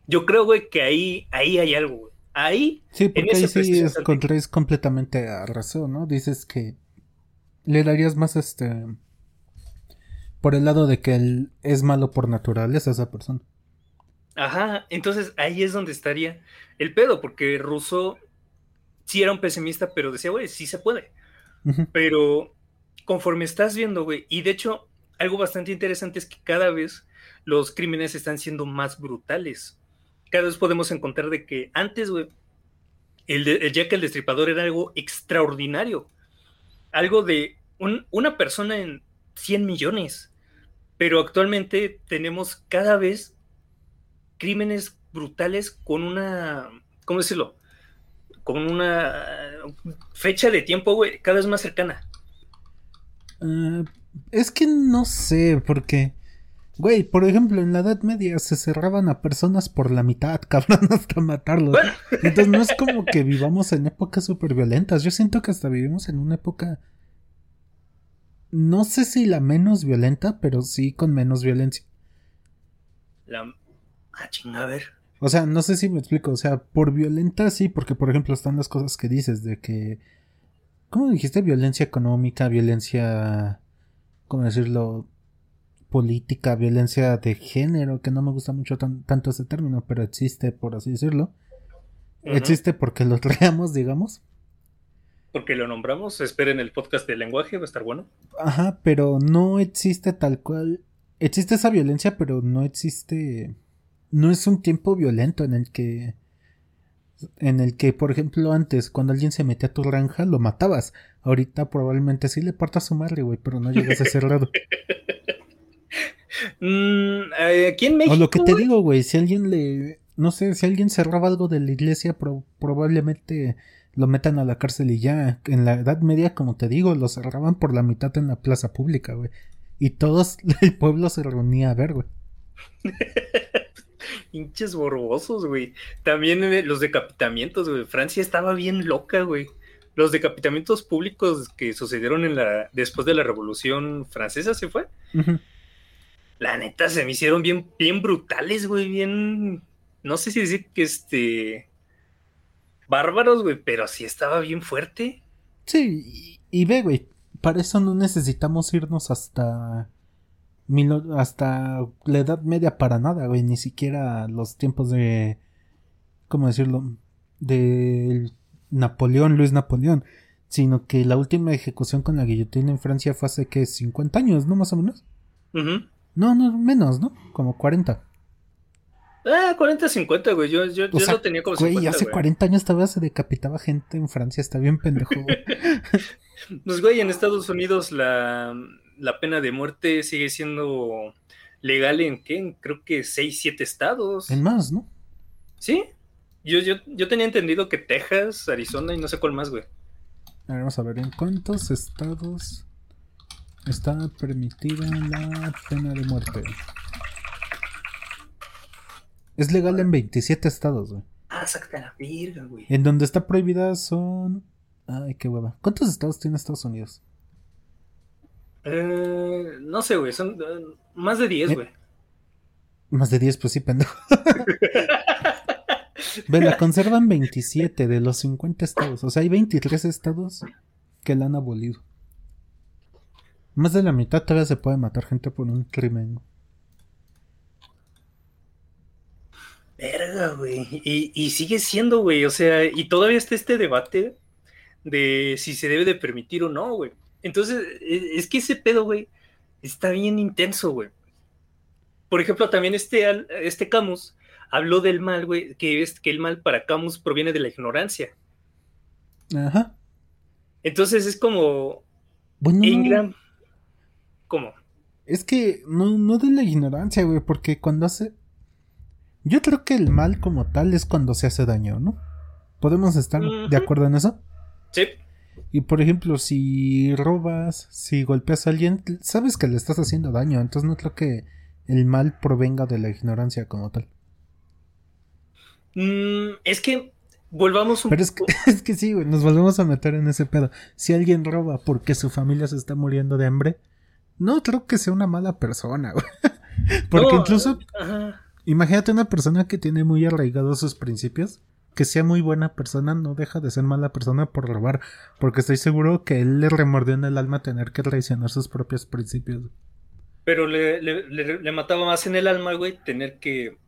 S2: Yo creo, güey, que ahí, ahí hay algo, güey. Ahí.
S1: Sí, porque ahí sí es, completamente a razón, ¿no? Dices que le darías más este. Por el lado de que él es malo por naturaleza esa persona.
S2: Ajá, entonces ahí es donde estaría el pedo, porque Russo sí era un pesimista, pero decía, güey, sí se puede. Pero conforme estás viendo, güey, y de hecho, algo bastante interesante es que cada vez los crímenes están siendo más brutales. Cada vez podemos encontrar de que antes, güey, el, Jack el Destripador era algo extraordinario. Algo de una persona en 100 millones. Pero actualmente tenemos cada vez crímenes brutales con una, ¿cómo decirlo? con una fecha de tiempo, güey, cada vez más cercana.
S1: Ah, es que no sé, porque, güey, por ejemplo, en la Edad Media se cerraban a personas por la mitad, cabrón, hasta matarlos. Entonces no es como que vivamos en épocas súper violentas. Yo siento que hasta vivimos en una época. No sé si la menos violenta, pero sí con menos violencia.
S2: La. Ah, chinga, a ver.
S1: O sea, no sé si me explico. O sea, por violenta sí, porque por ejemplo están las cosas que dices de que. ¿Cómo dijiste? Violencia económica, violencia. ¿Cómo decirlo? política, violencia de género, que no me gusta mucho tanto ese término, pero existe, por así decirlo. Existe porque lo creamos, digamos.
S2: Porque lo nombramos, esperen el podcast de lenguaje, va a estar bueno.
S1: Ajá, pero no existe tal cual. Existe esa violencia, pero no existe. No es un tiempo violento en el que. En el que, por ejemplo, antes, cuando alguien se metía a tu granja, lo matabas. Ahorita probablemente sí le partas a su madre, güey, pero no llegas a ese.
S2: Mm, eh, aquí en México.
S1: O lo que te digo, güey, si alguien le. No sé, si alguien cerraba algo de la iglesia, probablemente lo metan a la cárcel y ya. En la Edad Media, como te digo, lo cerraban por la mitad en la plaza pública, güey. Y todos el pueblo se reunía a ver, güey.
S2: Hinches borbosos, güey. También eh, los decapitamientos, güey. Francia estaba bien loca, güey. Los decapitamientos públicos que sucedieron en la después de la Revolución Francesa, ¿se fue? La neta, se me hicieron bien, bien brutales, güey. Bien. No sé si decir que este bárbaros, güey, pero sí estaba bien fuerte.
S1: Sí, y, ve, güey, para eso no necesitamos irnos hasta hasta la Edad Media para nada, güey, ni siquiera los tiempos de ¿cómo decirlo? de Napoleón, Luis Napoleón, sino que la última ejecución con la guillotina en Francia fue hace que 50 años, ¿no? Más o menos. No, no, menos, ¿no? Como 40.
S2: Ah, 40, 50, güey. Yo, yo, yo lo tenía como 50.
S1: Güey, hace 40 años todavía se decapitaba gente en Francia. Está bien pendejo, güey.
S2: pues, güey, en Estados Unidos la, la pena de muerte sigue siendo legal en, ¿qué? creo que 6, 7 estados.
S1: En más, ¿no?
S2: Sí. Yo, yo, yo tenía entendido que Texas, Arizona y no sé cuál más, güey.
S1: A ver, vamos a ver, ¿en cuántos estados está permitida la pena de muerte? Es legal en 27 estados, güey.
S2: Ah, saca la mierda, güey.
S1: En donde está prohibida son. Ay, qué hueva. ¿Cuántos estados tiene Estados Unidos?
S2: Eh, no sé, güey. Son eh, más de 10, eh, güey.
S1: Más de 10, pues sí, pendejo. Ve, la conservan 27 de los 50 estados. O sea, hay 23 estados que la han abolido. Más de la mitad todavía se puede matar gente por un crimen.
S2: Verga, güey. Y, sigue siendo, güey. O sea, y todavía está este debate de si se debe de permitir o no, güey. Entonces, e, es que ese pedo, güey, está bien intenso, güey. Por ejemplo, también este, este Camus habló del mal, güey, que es que el mal para Camus proviene de la ignorancia. Ajá. Entonces es como. Bueno. Ingram. ¿Cómo?
S1: Es que no, no de la ignorancia, güey, porque cuando hace yo creo que el mal como tal es cuando se hace daño, ¿no? ¿Podemos estar de acuerdo en eso?
S2: Sí.
S1: Y por ejemplo, si robas, si golpeas a alguien, sabes que le estás haciendo daño, entonces no creo que el mal provenga de la ignorancia como tal.
S2: Mm, es que volvamos
S1: un Pero es que, es que sí, güey, nos volvemos a meter en ese pedo. Si alguien roba porque su familia se está muriendo de hambre, no creo que sea una mala persona, güey. Porque incluso Imagínate una persona que tiene muy arraigados sus principios, que sea muy buena persona, no deja de ser mala persona por robar, porque estoy seguro que él le remordió en el alma tener que traicionar sus propios principios.
S2: Pero le, le, mataba más en el alma, güey, tener que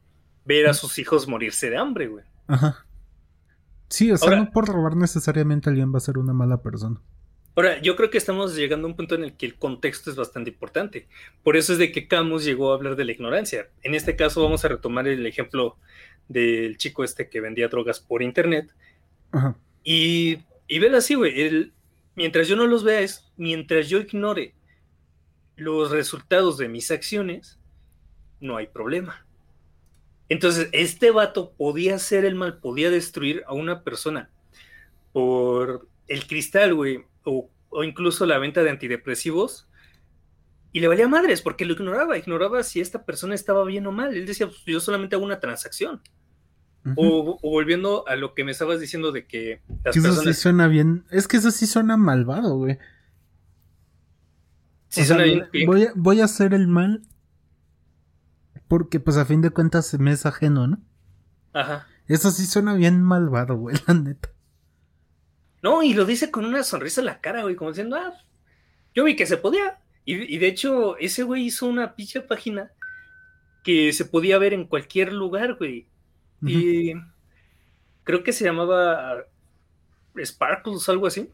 S2: ver a sus hijos morirse de hambre, güey.
S1: Ajá. Sí, o sea, no por robar necesariamente alguien va a ser una mala persona.
S2: Ahora, yo creo que estamos llegando a un punto en el que el contexto es bastante importante. Por eso es de que Camus llegó a hablar de la ignorancia. En este caso vamos a retomar el ejemplo del chico este que vendía drogas por internet. Y, y velo así, güey. Mientras yo no los vea, es mientras yo ignore los resultados de mis acciones, no hay problema. Entonces, este vato podía hacer el mal, podía destruir a una persona por el cristal, güey, o, incluso la venta de antidepresivos, y le valía madres porque lo ignoraba, ignoraba si esta persona estaba bien o mal. Él decía, pues, yo solamente hago una transacción. o, volviendo a lo que me estabas diciendo de que
S1: las personas... Eso sí suena bien. Es que eso sí suena malvado, güey. Sí suena bien. Voy a, voy a hacer el mal porque, pues, a fin de cuentas me es ajeno, ¿no?
S2: Ajá.
S1: Eso sí suena bien malvado, güey, la neta.
S2: No, y lo dice con una sonrisa en la cara, güey, como diciendo, ah, yo vi que se podía Y, de hecho, ese güey hizo una pinche página que se podía ver en cualquier lugar, güey. Y creo que se llamaba Sparkles, algo así.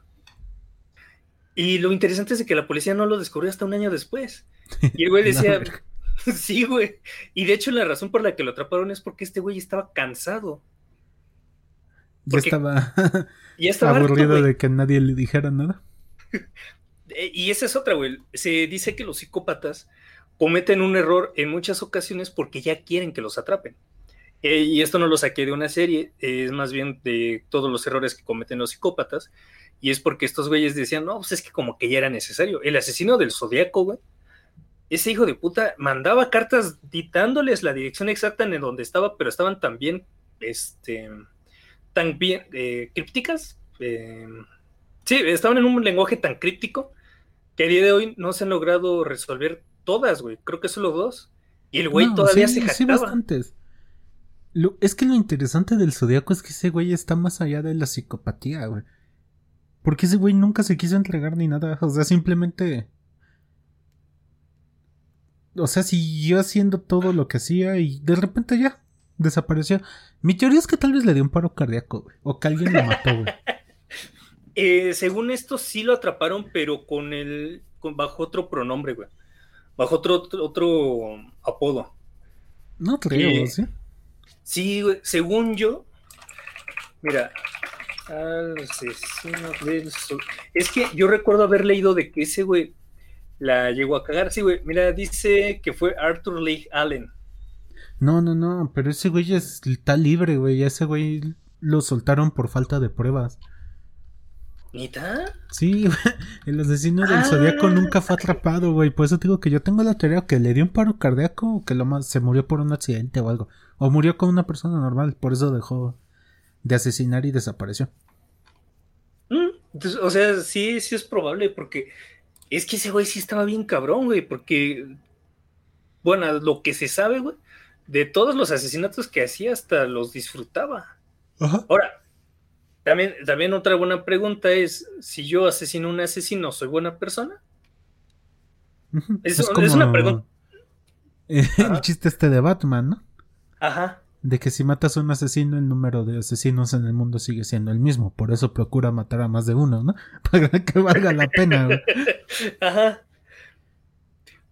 S2: Y lo interesante es que la policía no lo descubrió hasta un año después. Y el güey decía, sí, güey. Y de hecho la razón por la que lo atraparon es porque este güey estaba cansado.
S1: ya estaba, ya estaba aburrido de que nadie le dijera nada.
S2: Eh, y esa es otra, güey. Se dice que los psicópatas cometen un error en muchas ocasiones porque ya quieren que los atrapen. Eh, y esto no lo saqué de una serie, es más bien de todos los errores que cometen los psicópatas. Y es porque estos güeyes decían, no, pues es que como que ya era necesario. El asesino del zodiaco, güey, ese hijo de puta mandaba cartas dictándoles la dirección exacta en donde estaba, pero estaban también, este, tan bien eh, crípticas. Eh, sí, estaban en un lenguaje tan críptico que a día de hoy no se han logrado resolver todas, güey. Creo que solo dos. Y el güey todavía se jactaba. Sí, bastantes.
S1: es que lo interesante del zodiaco es que ese güey está más allá de la psicopatía, güey. Porque ese güey nunca se quiso entregar ni nada. O sea, simplemente. O sea, siguió haciendo todo lo que hacía y de repente ya desapareció. Mi teoría es que tal vez le dio un paro cardíaco, güey. O que alguien lo mató, güey.
S2: Eh, según esto, sí lo atraparon, pero con el. bajo otro pronombre, güey. Bajo otro, otro, apodo.
S1: No creo, ¿sí?
S2: Sí, güey. Según yo. Mira. Asesino del sol. Es que yo recuerdo haber leído de que ese güey la llegó a cagar. Sí, güey. Mira, dice que fue Arthur Lee Allen.
S1: No, no, no. Pero ese güey está libre, güey. Ese güey lo soltaron por falta de pruebas.
S2: ¿Nita?
S1: Sí, el asesino del zodiaco nunca fue atrapado, güey. Por eso digo que yo tengo la teoría que le dio un paro cardíaco o que lo más se murió por un accidente o algo. O murió con una persona normal, por eso dejó de asesinar y desapareció.
S2: Mm, o sea, sí, sí es probable, porque es que ese güey sí estaba bien cabrón, güey, porque, bueno, lo que se sabe, güey, de todos los asesinatos que hacía, hasta los disfrutaba. Ajá. Ahora, también, también otra buena pregunta es, si yo asesino a un asesino, ¿soy buena persona?
S1: Es, una pregunta. El chiste este de Batman, ¿no?
S2: Ajá.
S1: De que si matas a un asesino, el número de asesinos en el mundo sigue siendo el mismo. Por eso procura matar a más de uno, ¿no? Para que valga la pena,
S2: Ajá.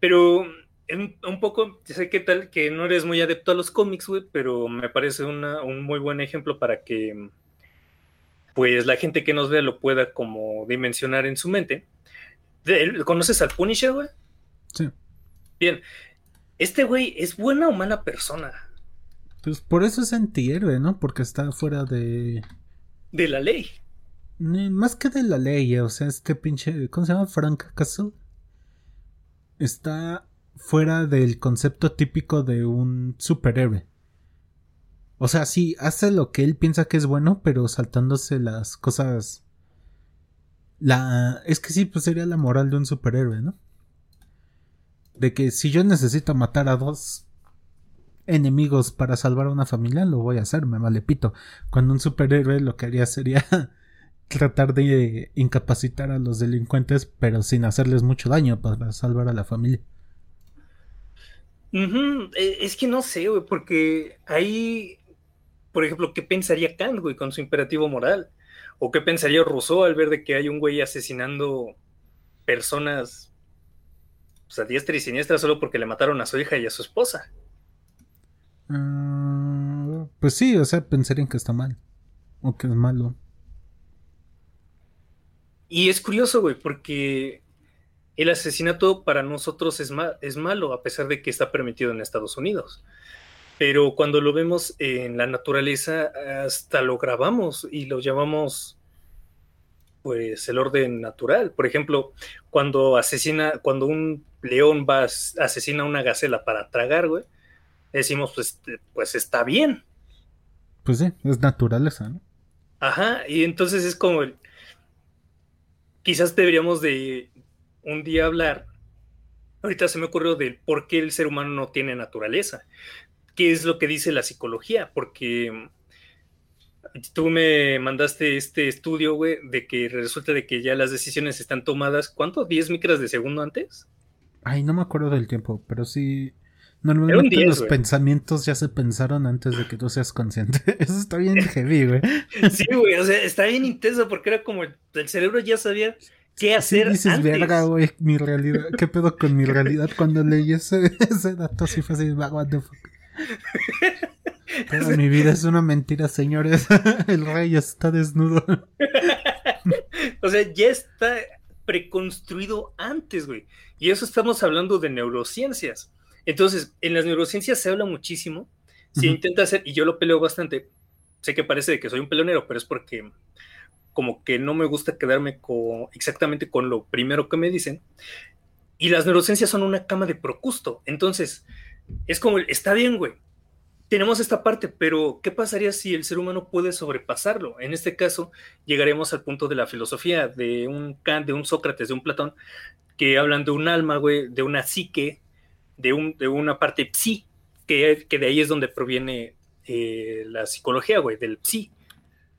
S2: Pero un poco, sé que tal, que no eres muy adepto a los cómics, güey, pero me parece un muy buen ejemplo para que pues la gente que nos vea lo pueda como dimensionar en su mente. ¿Conoces al Punisher, güey?
S1: Sí.
S2: Bien. ¿Este güey es buena o mala persona?
S1: Pues por eso es antihéroe, ¿no? Porque está fuera de.
S2: De la ley.
S1: Más que de la ley, o sea, este pinche. ¿Cómo se llama? Frank Castle. Está fuera del concepto típico de un superhéroe. O sea, sí, hace lo que él piensa que es bueno, pero saltándose las cosas. La. Es que sí, pues sería la moral de un superhéroe, ¿no? De que si yo necesito matar a dos enemigos para salvar a una familia, lo voy a hacer, me vale pito. Cuando un superhéroe lo que haría sería tratar de incapacitar a los delincuentes, pero sin hacerles mucho daño para salvar a la familia.
S2: E, es que no sé, güey, porque ahí por ejemplo, ¿qué pensaría Kant, güey, con su imperativo moral? ¿O qué pensaría Rousseau al ver de que hay un güey asesinando personas pues, a diestra y siniestra solo porque le mataron a su hija y a su esposa?
S1: Mm, pues sí, o sea, pensarían que está mal. O que es malo.
S2: Y es curioso, güey, porque el asesinato para nosotros es, es malo, a pesar de que está permitido en Estados Unidos pero cuando lo vemos en la naturaleza, hasta lo grabamos y lo llamamos pues el orden natural. Por ejemplo, cuando asesina, cuando un león va asesina a una gacela para tragar, güey, decimos pues, pues está bien.
S1: Pues sí, es naturaleza, ¿no?
S2: Ajá, y entonces es como quizás deberíamos de un día hablar. Ahorita se me ocurrió de por qué el ser humano no tiene naturaleza qué es lo que dice la psicología, porque mm, tú me mandaste este estudio, güey, de que resulta de que ya las decisiones están tomadas, ¿cuánto? ¿10 micras de segundo antes?
S1: Ay, no me acuerdo del tiempo, pero sí. Normalmente los pensamientos ya se pensaron antes de que tú seas consciente. Eso está bien heavy, güey.
S2: Sí, güey, o sea, está bien intenso porque era como el cerebro ya sabía qué hacer. Sí, dices, verga,
S1: güey, mi realidad. ¿Qué pedo con mi realidad? Cuando leí ese, ese dato, sí fue así, what the fuck. mi vida es una mentira, señores. El rey está desnudo.
S2: o sea, ya está preconstruido antes, güey. Y eso estamos hablando de neurociencias. Entonces, en las neurociencias se habla muchísimo. Se intenta hacer, y yo lo peleo bastante. Sé que parece que soy un peleonero, pero es porque como que no me gusta quedarme exactamente con lo primero que me dicen. Y las neurociencias son una cama de procusto. Entonces, es como, está bien, güey. Tenemos esta parte, pero ¿qué pasaría si el ser humano puede sobrepasarlo? En este caso, llegaremos al punto de la filosofía de un Kant, de un Sócrates, de un Platón, que hablan de un alma, güey, de una psique, de, un, de una parte psi, que, que de ahí es donde proviene eh, la psicología, güey, del psi,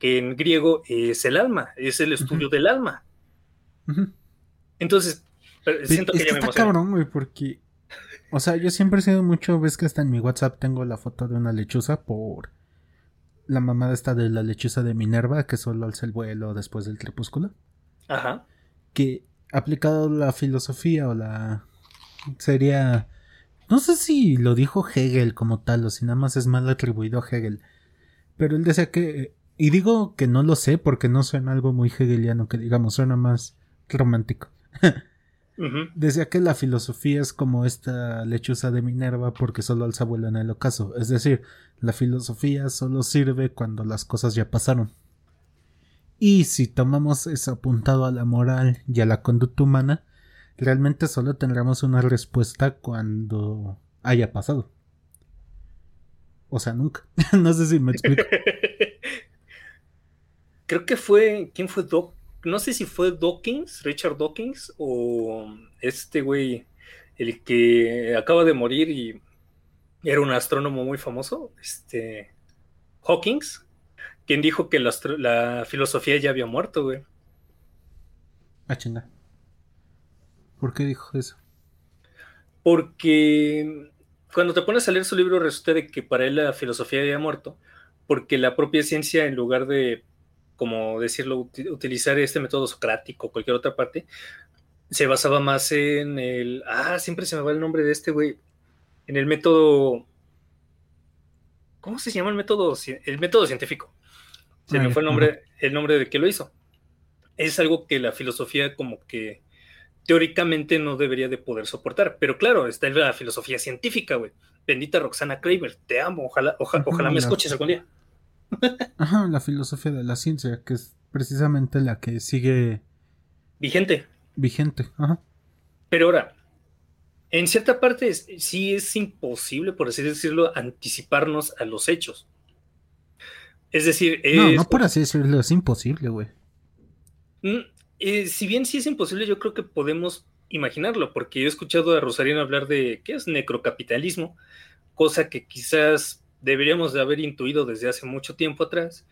S2: que en griego es el alma, es el estudio del alma. Entonces, siento que, ya me está
S1: cabrón, güey, porque, o sea, yo siempre he sido mucho, ves que hasta en mi WhatsApp tengo la foto de una lechuza por la mamada esta de la lechuza de Minerva, que solo alza el vuelo después del crepúsculo. Ajá. Que aplicado la filosofía o la sería no sé si lo dijo Hegel como tal o si nada más es mal atribuido a Hegel pero él decía que y digo que no lo sé porque no suena algo muy hegeliano que digamos suena más romántico decía que la filosofía es como esta lechuza de Minerva porque solo alza vuelo en el ocaso es decir la filosofía solo sirve cuando las cosas ya pasaron y si tomamos eso apuntado a la moral y a la conducta humana, realmente solo tendremos una respuesta cuando haya pasado. O sea, nunca. no sé si me explico.
S2: Creo que fue. ¿Quién fue Doc? No sé si fue Dawkins, Richard Dawkins, o este güey, el que acaba de morir y era un astrónomo muy famoso, este. Hawkins, quien dijo que la, filosofía ya había muerto, güey.
S1: Ah, chinga. ¿Por qué dijo eso?
S2: Porque cuando te pones a leer su libro resulta de que para él la filosofía había muerto, porque la propia ciencia, en lugar de, como decirlo, utilizar este método socrático o cualquier otra parte, se basaba más en el... Ah, siempre se me va el nombre de este güey. En el método... ¿Cómo se llama el método? El método científico. Se me fue el nombre, el nombre de que lo hizo. Es algo que la filosofía como que teóricamente no debería de poder soportar. Pero claro, está la filosofía científica, güey. Bendita Roxana Kramer, te amo. Ojalá, ojalá me escuches algún día.
S1: Ajá, la filosofía de la ciencia, que es precisamente la que sigue
S2: vigente.
S1: Vigente, ajá.
S2: Pero ahora, en cierta parte sí es imposible, por así decirlo, anticiparnos a los hechos. Es decir,
S1: no, no por así decirlo, es imposible, güey.
S2: Mm, eh, si bien sí es imposible, yo creo que podemos imaginarlo, porque yo he escuchado a Rosarino hablar de qué es necrocapitalismo, cosa que quizás deberíamos de haber intuido desde hace mucho tiempo atrás.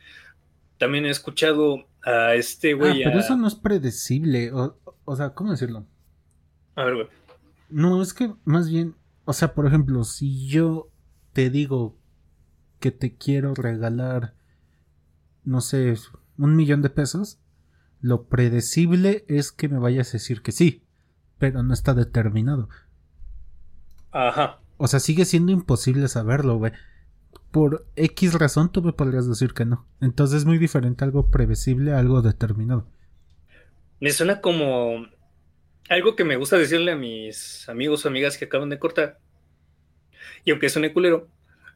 S2: También he escuchado a este güey.
S1: Ah, pero eso no es predecible. O, o, sea, ¿cómo decirlo?
S2: A ver, güey.
S1: No, es que más bien, o sea, por ejemplo, si yo te digo que te quiero regalar no sé, un millón de pesos, lo predecible es que me vayas a decir que sí, pero no está determinado.
S2: Ajá.
S1: O sea, sigue siendo imposible saberlo, güey. Por X razón tú me podrías decir que no. Entonces es muy diferente algo previsible a algo determinado.
S2: Me suena como algo que me gusta decirle a mis amigos o amigas que acaban de cortar. Y aunque suene culero,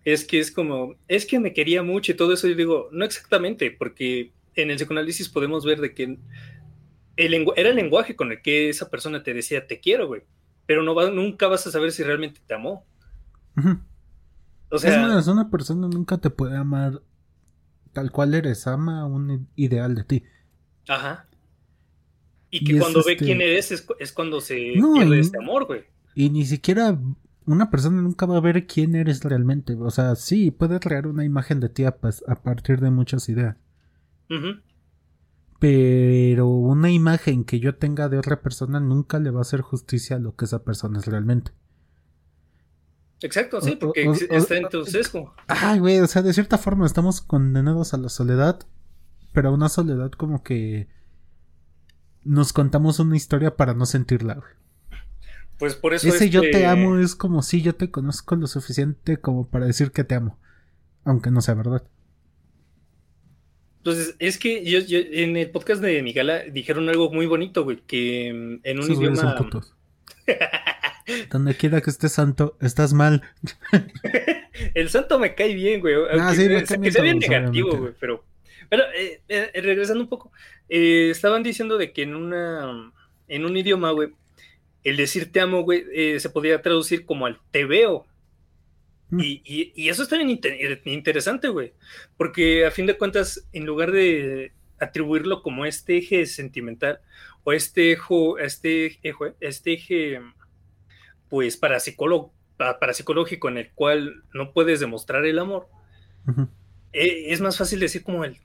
S2: es que es como, es que me quería mucho y todo eso, y digo, no exactamente, porque en el psicoanálisis podemos ver de que el era el lenguaje con el que esa persona te decía te quiero, güey, pero no va, nunca vas a saber si realmente te amó.
S1: O sea, es una persona nunca te puede amar tal cual eres, ama un ideal de ti.
S2: Ajá. Y que cuando ve este quién eres es, cuando se pierde este amor, güey.
S1: Y ni siquiera una persona nunca va a ver quién eres realmente. O sea, sí, puede crear una imagen de ti a, partir de muchas ideas. Pero un una imagen que yo tenga de otra persona nunca le va a hacer justicia a lo que esa persona es realmente.
S2: Exacto, sí, porque está en tu sesgo.
S1: Ay, güey, o sea, de cierta forma estamos condenados a la soledad, pero a una soledad como que nos contamos una historia para no sentirla, güey.
S2: Pues por eso
S1: Ese yo te amo es como si yo te conozco lo suficiente como para decir que te amo, aunque no sea verdad.
S2: Entonces, es que yo, en el podcast de Migala dijeron algo muy bonito, güey, que mm, en un idioma...
S1: Donde quiera que estés santo, estás mal.
S2: el santo me cae bien, güey. Ah, sí, me cae sea bien negativo, güey, pero... Pero eh, eh, regresando un poco, eh, estaban diciendo de que en una... En un idioma, güey, el decir te amo, güey, se podría traducir como al te veo. Mm. Y, eso está bien interesante, güey. Porque a fin de cuentas, en lugar de atribuirlo como este eje sentimental o este eje, este eje, este eje pues parapsicológico en el cual no puedes demostrar el amor, e, es más fácil decir como el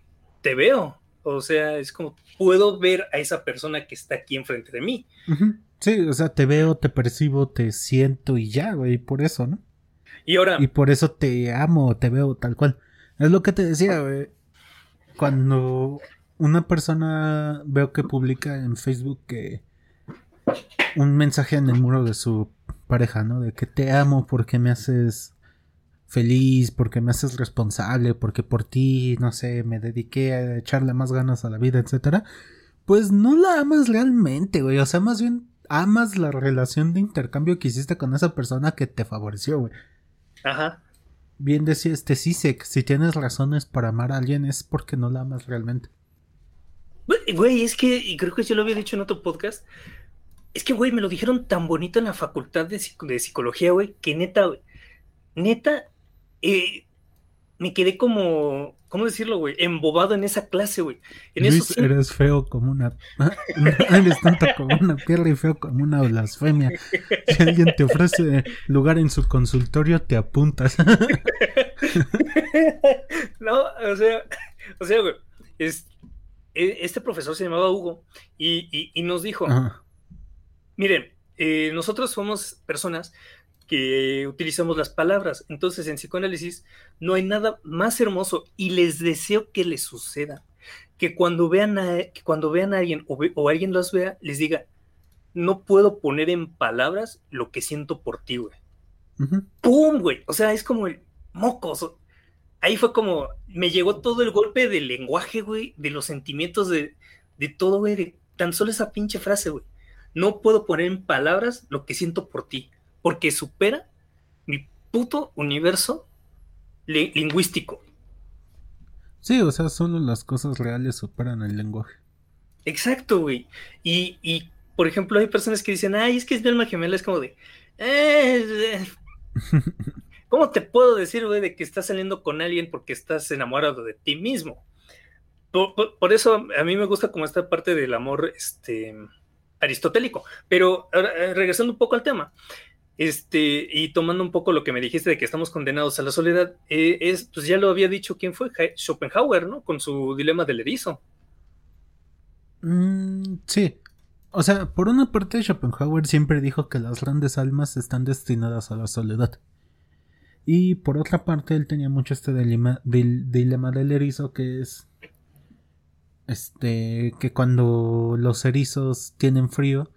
S2: te veo. O sea, es como puedo ver a esa persona que está aquí enfrente de mí.
S1: Sí, o sea, te veo, te percibo, te siento y ya, güey, por eso, ¿no?
S2: Y ahora.
S1: Y por eso te amo, te veo tal cual. Es lo que te decía, güey. Cuando una persona veo que publica en Facebook que un mensaje en el muro de su pareja, ¿no? De que te amo porque me haces feliz, porque me haces responsable, porque por ti, no sé, me dediqué a echarle más ganas a la vida, etcétera. Pues no la amas realmente, güey. O sea, más bien amas la relación de intercambio que hiciste con esa persona que te favoreció, güey.
S2: Ajá.
S1: Bien decía este CISEC, si tienes razones para amar a alguien es porque no la amas realmente.
S2: Güey, es que, y creo que yo lo había dicho en otro podcast, es que, güey, me lo dijeron tan bonito en la facultad de, de psicología, güey, que neta, güey, neta, eh, me quedé como, ¿cómo decirlo, güey? Embobado en esa clase, güey. En
S1: Luis, eres feo como una... eres tanto como una pierna y feo como una blasfemia. Si alguien te ofrece lugar en su consultorio, te apuntas.
S2: no, o sea, o sea, güey, es, e, este profesor se llamaba Hugo y, nos dijo, miren, eh, nosotros somos personas que utilizamos las palabras. Entonces, en psicoanálisis no hay nada más hermoso y les deseo que les suceda. Que cuando vean a, cuando vean a alguien o, alguien los vea, les diga, no puedo poner en palabras lo que siento por ti, güey. ¡Pum, güey! O sea, es como el mocoso. Ahí fue como, me llegó todo el golpe del lenguaje, güey, de los sentimientos, de, de todo, güey, de tan solo esa pinche frase, güey. No puedo poner en palabras lo que siento por ti porque supera mi puto universo lingüístico.
S1: Sí, o sea, solo las cosas reales superan el lenguaje.
S2: Exacto, güey. Y, por ejemplo, hay personas que dicen, ay, es que es mi alma gemela, es como de... Eh, ¿Cómo te puedo decir, güey, de que estás saliendo con alguien porque estás enamorado de ti mismo? Por, eso a mí me gusta como esta parte del amor este, aristotélico. Pero eh, regresando un poco al tema, este, y tomando un poco lo que me dijiste de que estamos condenados a la soledad, eh, es, pues ya lo había dicho quién fue, Schopenhauer, ¿no? Con su dilema del erizo.
S1: Mm, sí. O sea, por una parte Schopenhauer siempre dijo que las grandes almas están destinadas a la soledad. Y por otra parte él tenía mucho este dilema dilema del erizo que es este que cuando los erizos tienen frío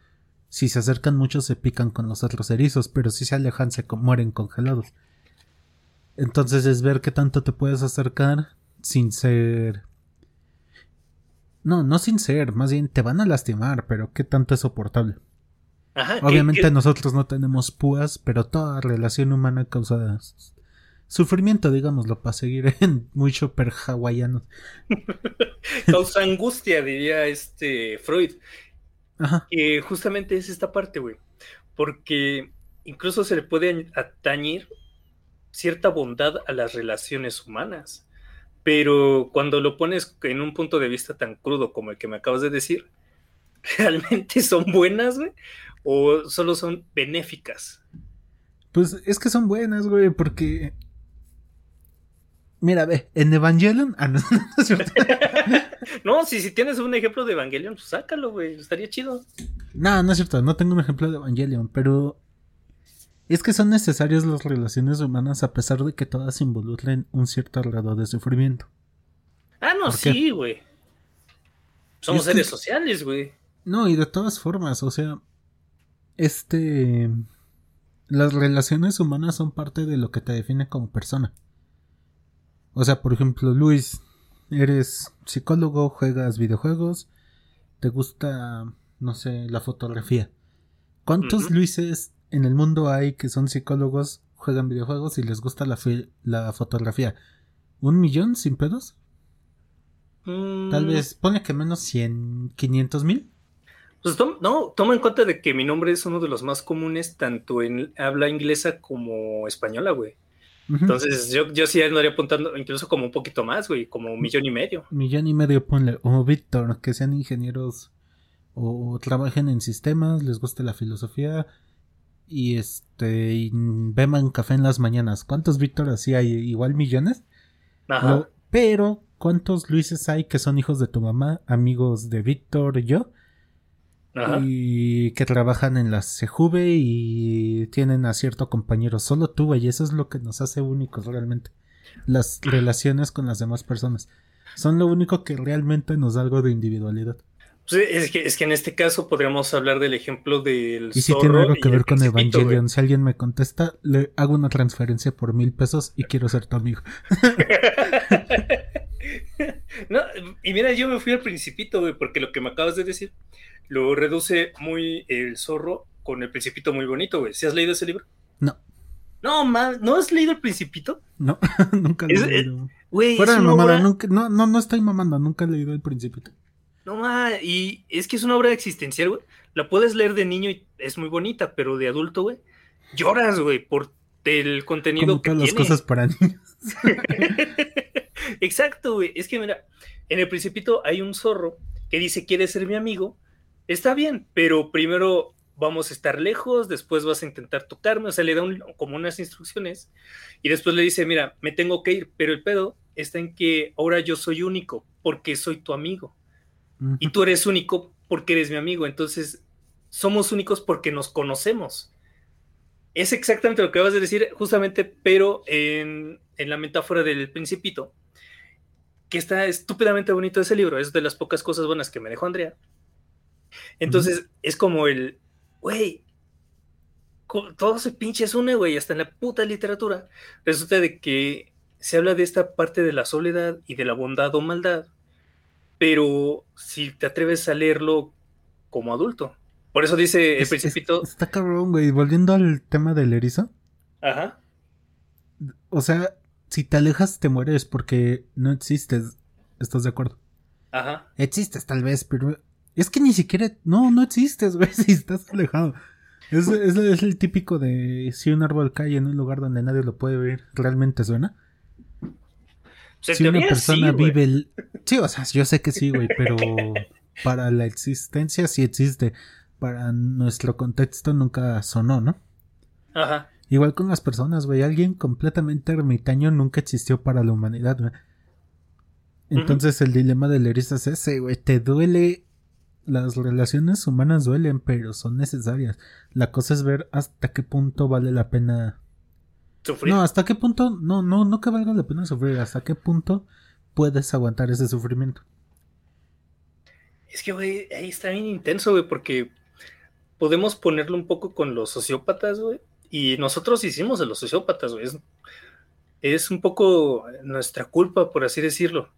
S1: si se acercan mucho se pican con los otros erizos, pero si se alejan se mueren congelados. Entonces es ver qué tanto te puedes acercar sin ser... No, no sin ser, más bien te van a lastimar, pero qué tanto es soportable. Obviamente nosotros no tenemos púas, pero toda relación humana causa sufrimiento, digámoslo, para seguir en muy super hawaiano.
S2: causa angustia, diría este Freud. Que justamente es esta parte, güey. Porque incluso se le puede atañir cierta bondad a las relaciones humanas. Pero cuando lo pones en un punto de vista tan crudo como el que me acabas de decir, ¿realmente son buenas, güey? ¿O solo son benéficas?
S1: Pues es que son buenas, güey, porque Mira, ve, en Evangelion. Ah, no,
S2: no, si, si tienes un ejemplo de Evangelion, pues sácalo, güey. Estaría chido.
S1: No, no es cierto. No tengo un ejemplo de Evangelion, pero. Es que son necesarias las relaciones humanas a pesar de que todas involucren un cierto grado de sufrimiento.
S2: Ah, no, sí, güey. Somos seres sociales, güey.
S1: No, y de todas formas, o sea. Este. Las relaciones humanas son parte de lo que te define como persona. O sea, por ejemplo, Luis, eres psicólogo, juegas videojuegos, te gusta, no sé, la fotografía. ¿Cuántos Luises en el mundo hay que son psicólogos, juegan videojuegos y les gusta la, la fotografía? ¿Un millón sin pedos? Tal mm. vez, pone que menos 100, 500 mil.
S2: Pues no, toma en cuenta de que mi nombre es uno de los más comunes tanto en habla inglesa como española, güey. Entonces, yo, yo sí andaría apuntando incluso como un poquito más, güey, como un millón y medio.
S1: Millón y medio, ponle. O Víctor, que sean ingenieros o trabajen en sistemas, les guste la filosofía y este y beban café en las mañanas. ¿Cuántos Víctor así hay? Igual millones. Ajá. pero, ¿cuántos Luises hay que son hijos de tu mamá, amigos de Víctor y y que trabajan en la CJV y tienen a cierto compañero. Solo tú, y eso es lo que nos hace únicos realmente. Las relaciones con las demás personas. Son lo único que realmente nos da algo de individualidad.
S2: es, que, es que en este caso podríamos hablar del ejemplo del.
S1: Y si tiene algo que ver con Evangelion, si alguien me contesta, le hago una transferencia por mil pesos y quiero ser tu amigo.
S2: no, y mira, yo me fui al Principito, güey, porque lo que me acabas de decir lo reduce muy el zorro con el principito muy bonito, güey. ¿Si has leído ese libro?
S1: No.
S2: No, más, ¿no has leído el principito?
S1: No, nunca lo he leído. Güey, Fuera de mamada, nunca, no, no, no estoy mamando, nunca he leído el principito.
S2: No, ma, y es que es una obra existencial, güey. La puedes leer de niño y es muy bonita, pero de adulto, güey, lloras, güey, por el contenido
S1: Como que todas las cosas para niños.
S2: Exacto, güey. Es que mira, en el principito hay un zorro que dice quiere ser mi amigo está bien, pero primero vamos a estar lejos, después vas a intentar tocarme, o sea, le da como unas instrucciones y después le dice, mira, me tengo que ir, pero el pedo está en que ahora yo soy único porque soy tu amigo y tú eres único porque eres mi amigo, entonces somos únicos porque nos conocemos. Es exactamente lo que vas a decir, justamente, pero en, en la metáfora del principito, que está estúpidamente bonito ese libro, es de las pocas cosas buenas que me dejó Andrea entonces, es como el, güey, todo se pinche es une, güey, hasta en la puta literatura. Resulta de que se habla de esta parte de la soledad y de la bondad o maldad, pero si te atreves a leerlo como adulto. Por eso dice el principito.
S1: está cabrón, güey. Volviendo al tema del erizo.
S2: Ajá.
S1: O sea, si te alejas, te mueres porque no existes. ¿Estás de acuerdo?
S2: Ajá.
S1: Existes, tal vez, pero es que ni siquiera. No, no existes, güey, si estás alejado. Es, es, el típico de si un árbol cae en un lugar donde nadie lo puede ver, ¿realmente suena? si una persona vive. El... Sí, o sea, yo sé que sí, güey, pero para la existencia sí existe. Para nuestro contexto nunca sonó, ¿no?
S2: Ajá.
S1: Igual con las personas, güey. Alguien completamente ermitaño nunca existió para la humanidad, güey. Entonces el dilema del erizo es ese, güey. Te duele las relaciones humanas duelen, pero son necesarias. La cosa es ver hasta qué punto vale la pena
S2: sufrir.
S1: No, hasta qué punto, no, no, no que valga la pena sufrir, hasta qué punto puedes aguantar ese sufrimiento.
S2: Es que, güey, ahí está bien intenso, güey, porque podemos ponerlo un poco con los sociópatas, güey. Y nosotros hicimos de los sociópatas, güey. Es, es un poco nuestra culpa, por así decirlo.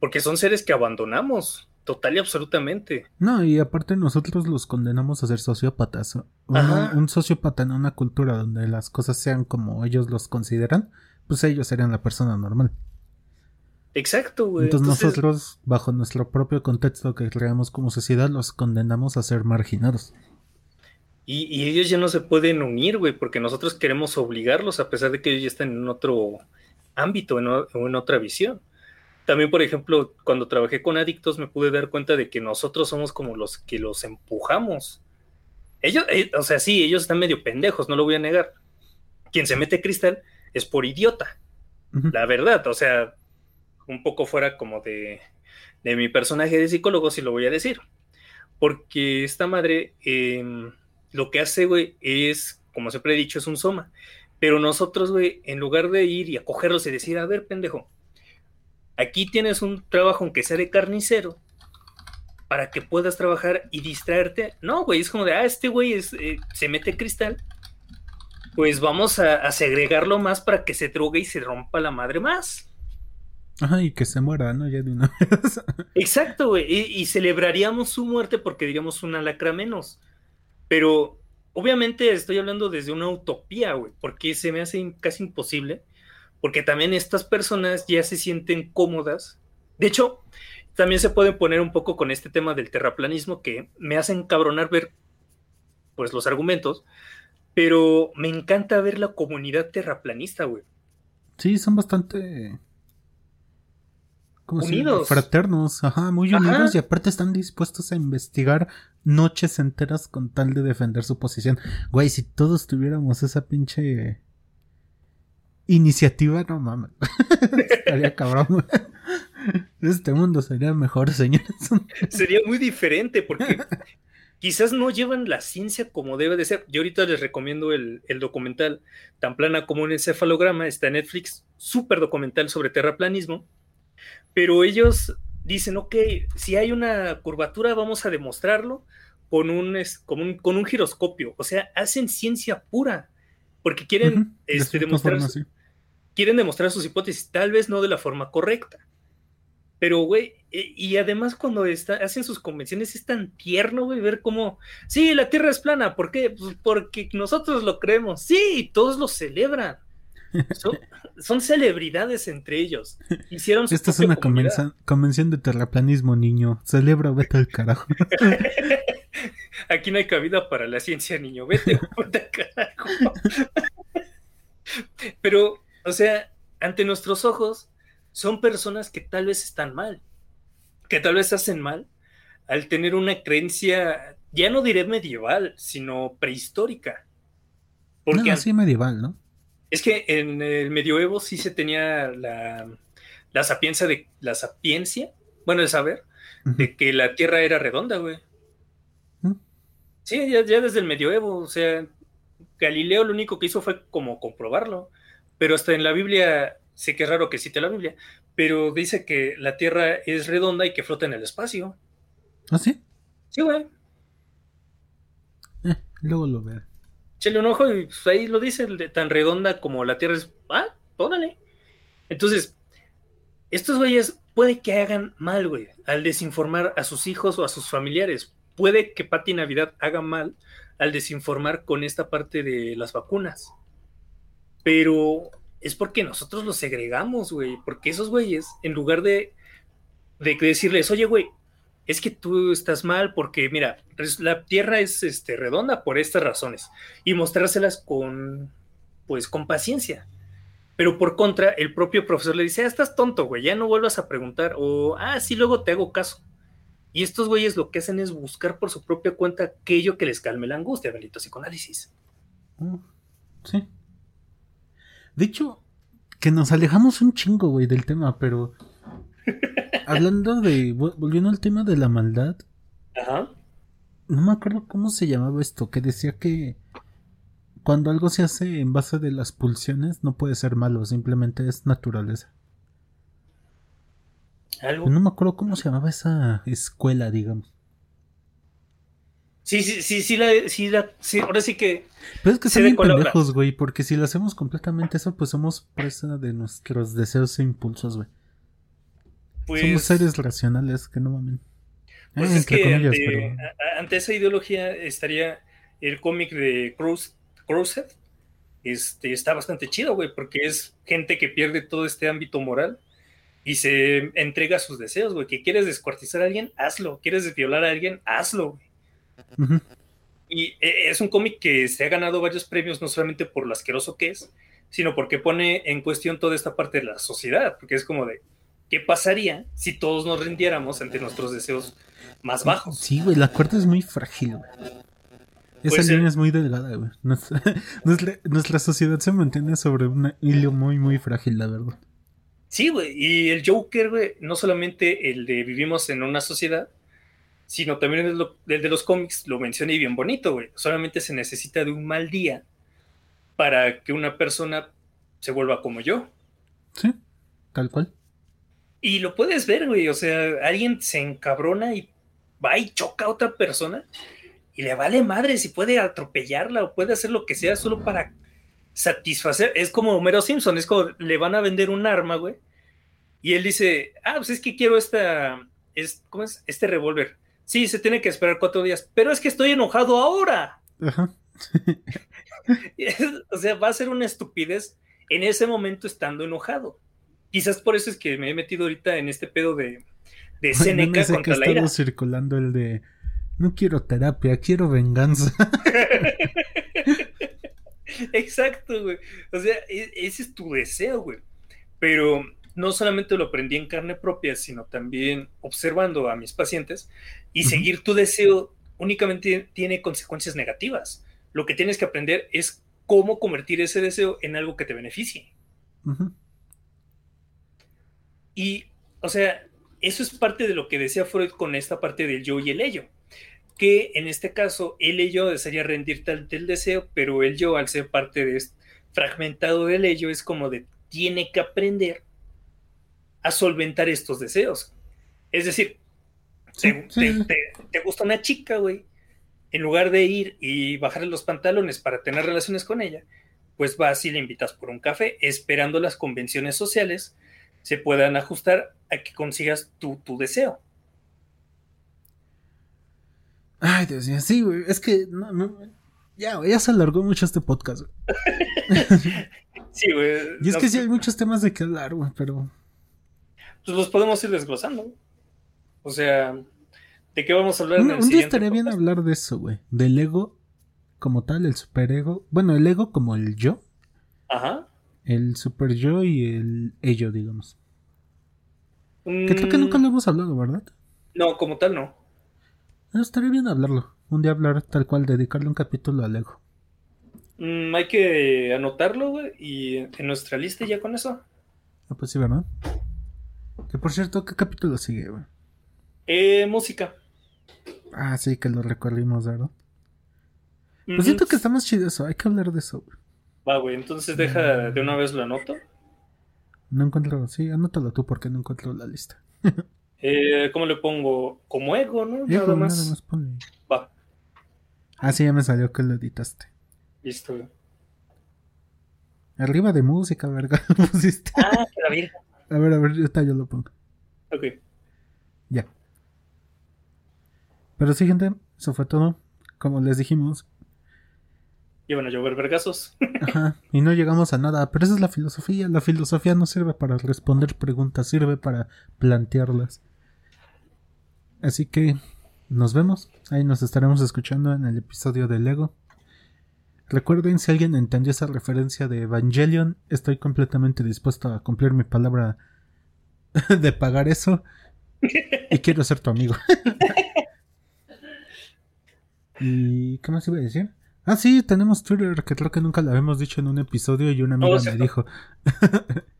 S2: Porque son seres que abandonamos Total y absolutamente.
S1: No, y aparte nosotros los condenamos a ser sociópatas. un sociópata en una cultura donde las cosas sean como ellos los consideran, pues ellos serían la persona normal.
S2: Exacto, güey.
S1: Entonces, nosotros, bajo nuestro propio contexto que creamos como sociedad, los condenamos a ser marginados.
S2: Y, ellos ya no se pueden unir, güey, porque nosotros queremos obligarlos a pesar de que ellos ya están en otro ámbito, en, en otra visión. También, por ejemplo, cuando trabajé con adictos me pude dar cuenta de que nosotros somos como los que los empujamos. Ellos, eh, o sea, sí, ellos están medio pendejos, no lo voy a negar. Quien se mete cristal es por idiota. La verdad, o sea, un poco fuera como de, de mi personaje de psicólogo, si lo voy a decir. Porque esta madre em, lo que hace, güey, es, como siempre he dicho, es un soma. Pero nosotros, güey, en lugar de ir y acogerlos y decir, a ver, pendejo, aquí tienes un trabajo aunque sea de carnicero, para que puedas trabajar y distraerte. No, güey, es como de, ah, este güey eh, se mete cristal, pues vamos a, segregarlo más para que se drogue y se rompa la madre más.
S1: Ajá, y que se muera, ¿no? Ya de una vez.
S2: Exacto, güey. Y, celebraríamos su muerte porque digamos una lacra menos. Pero obviamente estoy hablando desde una utopía, güey, porque se me hace casi imposible. Porque también estas personas ya se sienten cómodas. De hecho, también se puede poner un poco con este tema del terraplanismo que me hacen cabronar ver pues los argumentos, pero me encanta ver la comunidad terraplanista, güey.
S1: Sí, son bastante unidos. fraternos, ajá, muy unidos y aparte están dispuestos a investigar noches enteras con tal de defender su posición. Güey, si todos tuviéramos esa pinche iniciativa, no mames. Estaría cabrón. Este mundo sería mejor, señores.
S2: sería muy diferente porque quizás no llevan la ciencia como debe de ser. Yo ahorita les recomiendo el, documental Tan plana como un encefalograma, está en Netflix, súper documental sobre terraplanismo, pero ellos dicen, ok, si hay una curvatura vamos a demostrarlo con un, con con un giroscopio, o sea, hacen ciencia pura, porque quieren este, demostrar, quieren demostrar sus hipótesis, tal vez no de la forma correcta. Pero, güey, e, y además cuando está, hacen sus convenciones es tan tierno, güey, ver cómo, sí, la Tierra es plana, ¿por qué? Pues porque nosotros lo creemos, sí, todos lo celebran. Son, celebridades entre ellos. Hicieron
S1: Esta es una convención, de terraplanismo, niño. Celebra, vete al carajo.
S2: Aquí no hay cabida para la ciencia, niño. Vete, vete al carajo. Pero, o sea, ante nuestros ojos, son personas que tal vez están mal, que tal vez hacen mal al tener una creencia, ya no diré medieval, sino prehistórica.
S1: Porque no, así medieval, ¿no?
S2: Es que en el medioevo sí se tenía la, la sapiencia de la sapiencia, bueno, el saber, de que la Tierra era redonda, güey. Sí, ya, ya, desde el medioevo, o sea, Galileo lo único que hizo fue como comprobarlo, pero hasta en la Biblia sé que es raro que cite la Biblia, pero dice que la Tierra es redonda y que flota en el espacio.
S1: ¿Ah, sí?
S2: Sí, güey.
S1: Eh, luego lo veo.
S2: Chele un ojo y pues, ahí lo dice, tan redonda como la Tierra es. Ah, póngale. Entonces, estos güeyes puede que hagan mal, güey, al desinformar a sus hijos o a sus familiares. Puede que Pati Navidad haga mal al desinformar con esta parte de las vacunas. Pero es porque nosotros los segregamos, güey. Porque esos güeyes, en lugar de, de decirles, oye, güey, es que tú estás mal porque, mira, la Tierra es este, redonda por estas razones. Y mostrárselas con, pues, con paciencia. Pero por contra, el propio profesor le dice, ah, estás tonto, güey, ya no vuelvas a preguntar. O, ah, sí, luego te hago caso. Y estos güeyes lo que hacen es buscar por su propia cuenta aquello que les calme la angustia, bendito psicoanálisis.
S1: Mm, sí. De hecho, que nos alejamos un chingo, güey, del tema, pero. Hablando de. Volviendo al tema de la maldad. Ajá. No me acuerdo cómo se llamaba esto, que decía que. Cuando algo se hace en base de las pulsiones, no puede ser malo, simplemente es naturaleza. ¿Algo? No me acuerdo cómo se llamaba esa escuela, digamos.
S2: Sí, sí, sí, sí, la, sí, la, sí, ahora sí que.
S1: Pero es que son pendejos, güey, porque si lo hacemos completamente eso, pues somos presa de nuestros deseos e impulsos, güey. Pues, somos seres racionales, que no mamen.
S2: Pues eh, es que ante, esa ideología estaría el cómic de Cruz, Cruzhead. Este, está bastante chido, güey, porque es gente que pierde todo este ámbito moral y se entrega a sus deseos, güey. Que quieres descuartizar a alguien, hazlo. Quieres violar a alguien, hazlo, güey. Y eh, es un cómic que se ha ganado varios premios, no solamente por lo asqueroso que es, sino porque pone en cuestión toda esta parte de la sociedad, porque es como de, ¿qué pasaría si todos nos rindiéramos ante nuestros deseos más bajos?
S1: Sí, güey, la cuerda es muy frágil, Esa línea es muy delgada, güey. Nuestra, sociedad se mantiene sobre un hilo muy, muy frágil, la verdad.
S2: Sí, güey. Y el Joker, güey, no solamente el de vivimos en una sociedad, sino también el, de los cómics, lo mencioné bien bonito, güey. Solamente se necesita de un mal día para que una persona se vuelva como yo.
S1: Sí, tal cual.
S2: Y lo puedes ver, güey. O sea, alguien se encabrona y va y choca a otra persona y le vale madre si puede atropellarla o puede hacer lo que sea solo para satisfacer. Es como Homero Simpson, es como le van a vender un arma, güey. Y él dice, ah, pues es que quiero esta, es, ¿cómo es? Este revólver. Sí, se tiene que esperar cuatro días, pero es que estoy enojado ahora. o sea, va a ser una estupidez en ese momento estando enojado. Quizás por eso es que me he metido ahorita en este pedo de, de Seneca contra la ira.
S1: circulando el de no quiero terapia, quiero venganza.
S2: Exacto, güey. O sea, e, ese es tu deseo, güey. Pero no solamente lo aprendí en carne propia, sino también observando a mis pacientes y seguir tu deseo únicamente tiene consecuencias negativas. Lo que tienes que aprender es cómo convertir ese deseo en algo que te beneficie. Y, o sea, eso es parte de lo que decía Freud con esta parte del yo y el ello que en este caso el ello desearía rendirte el deseo, pero el yo, al ser parte de este fragmentado del ello, es como de tiene que aprender a solventar estos deseos. Es decir, te, gusta una chica, güey, en lugar de ir y bajarle los pantalones para tener relaciones con ella, pues vas y le invitas por un café, esperando las convenciones sociales se puedan ajustar a que consigas tu, tu deseo.
S1: Ay, Dios mío, sí, güey. Es que no, no, ya, ya se alargó mucho este podcast.
S2: sí, güey.
S1: Y es que sí hay muchos temas de que hablar, güey, pero.
S2: Pues los podemos ir desglosando. O sea, ¿de qué vamos a hablar?
S1: Un, un día estaría bien hablar de eso, güey. Del ego como tal, el superego. Bueno, el ego como el yo.
S2: Ajá.
S1: El super yo y el ello, digamos. Que creo que nunca lo hemos hablado, ¿verdad?
S2: No, como tal no.
S1: No, estaría bien hablarlo. Un día hablar tal cual, dedicarle un capítulo al ego.
S2: Mm, hay que anotarlo, güey, y en nuestra lista ya con eso.
S1: Ah, pues sí, ¿verdad? Que por cierto, ¿qué capítulo sigue, güey?
S2: Eh, música.
S1: Ah, sí, que lo recorrimos, ¿verdad? Pues siento que está más chido eso, hay que hablar de eso, güey.
S2: Va, güey, entonces deja de una vez lo anoto.
S1: No encuentro, sí, anótalo tú porque no encuentro la lista.
S2: Eh, ¿Cómo le pongo? Como ego, ¿no? nada más. Va.
S1: Ah, sí, ya me salió que lo editaste.
S2: Listo.
S1: Arriba de música, verga,
S2: pusiste. Ah, la virga.
S1: A ver, a ver, está, yo lo pongo.
S2: Ok.
S1: Ya. Pero sí, gente, eso fue todo. Como les dijimos.
S2: Iban a llover vergazos.
S1: Ajá, y no llegamos a nada. Pero esa es la filosofía. La filosofía no sirve para responder preguntas, sirve para plantearlas. Así que nos vemos. Ahí nos estaremos escuchando en el episodio de Lego. Recuerden, si alguien entendió esa referencia de Evangelion, estoy completamente dispuesto a cumplir mi palabra de pagar eso. Y quiero ser tu amigo. ¿Y qué más iba a decir? Ah, sí, tenemos Twitter, que creo que nunca lo habíamos dicho en un episodio y una amiga oh, me dijo.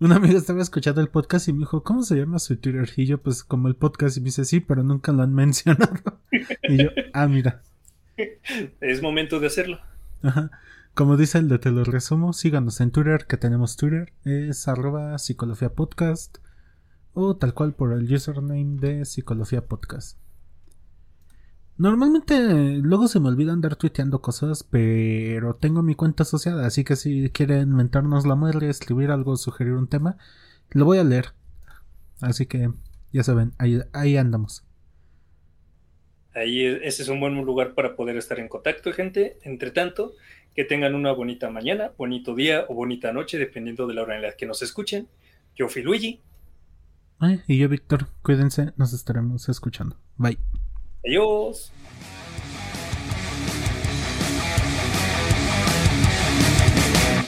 S1: Una amiga estaba escuchando el podcast y me dijo, ¿cómo se llama su Twitter? Y yo, pues, como el podcast, y me dice, sí, pero nunca lo han mencionado. y yo, ah, mira.
S2: Es momento de hacerlo.
S1: Ajá. Como dice el de Te lo resumo, síganos en Twitter, que tenemos Twitter, es arroba psicología podcast, o tal cual por el username de psicología podcast. Normalmente luego se me olvida andar tuiteando cosas, pero tengo mi cuenta asociada, así que si quieren mentarnos la madre, escribir algo, sugerir un tema, lo voy a leer. Así que ya saben, ahí, ahí andamos.
S2: Ahí ese es un buen lugar para poder estar en contacto, gente. Entre tanto, que tengan una bonita mañana, bonito día o bonita noche, dependiendo de la hora en la que nos escuchen. Yo fui Luigi.
S1: y yo Víctor. Cuídense, nos estaremos escuchando. Bye.
S2: Adiós.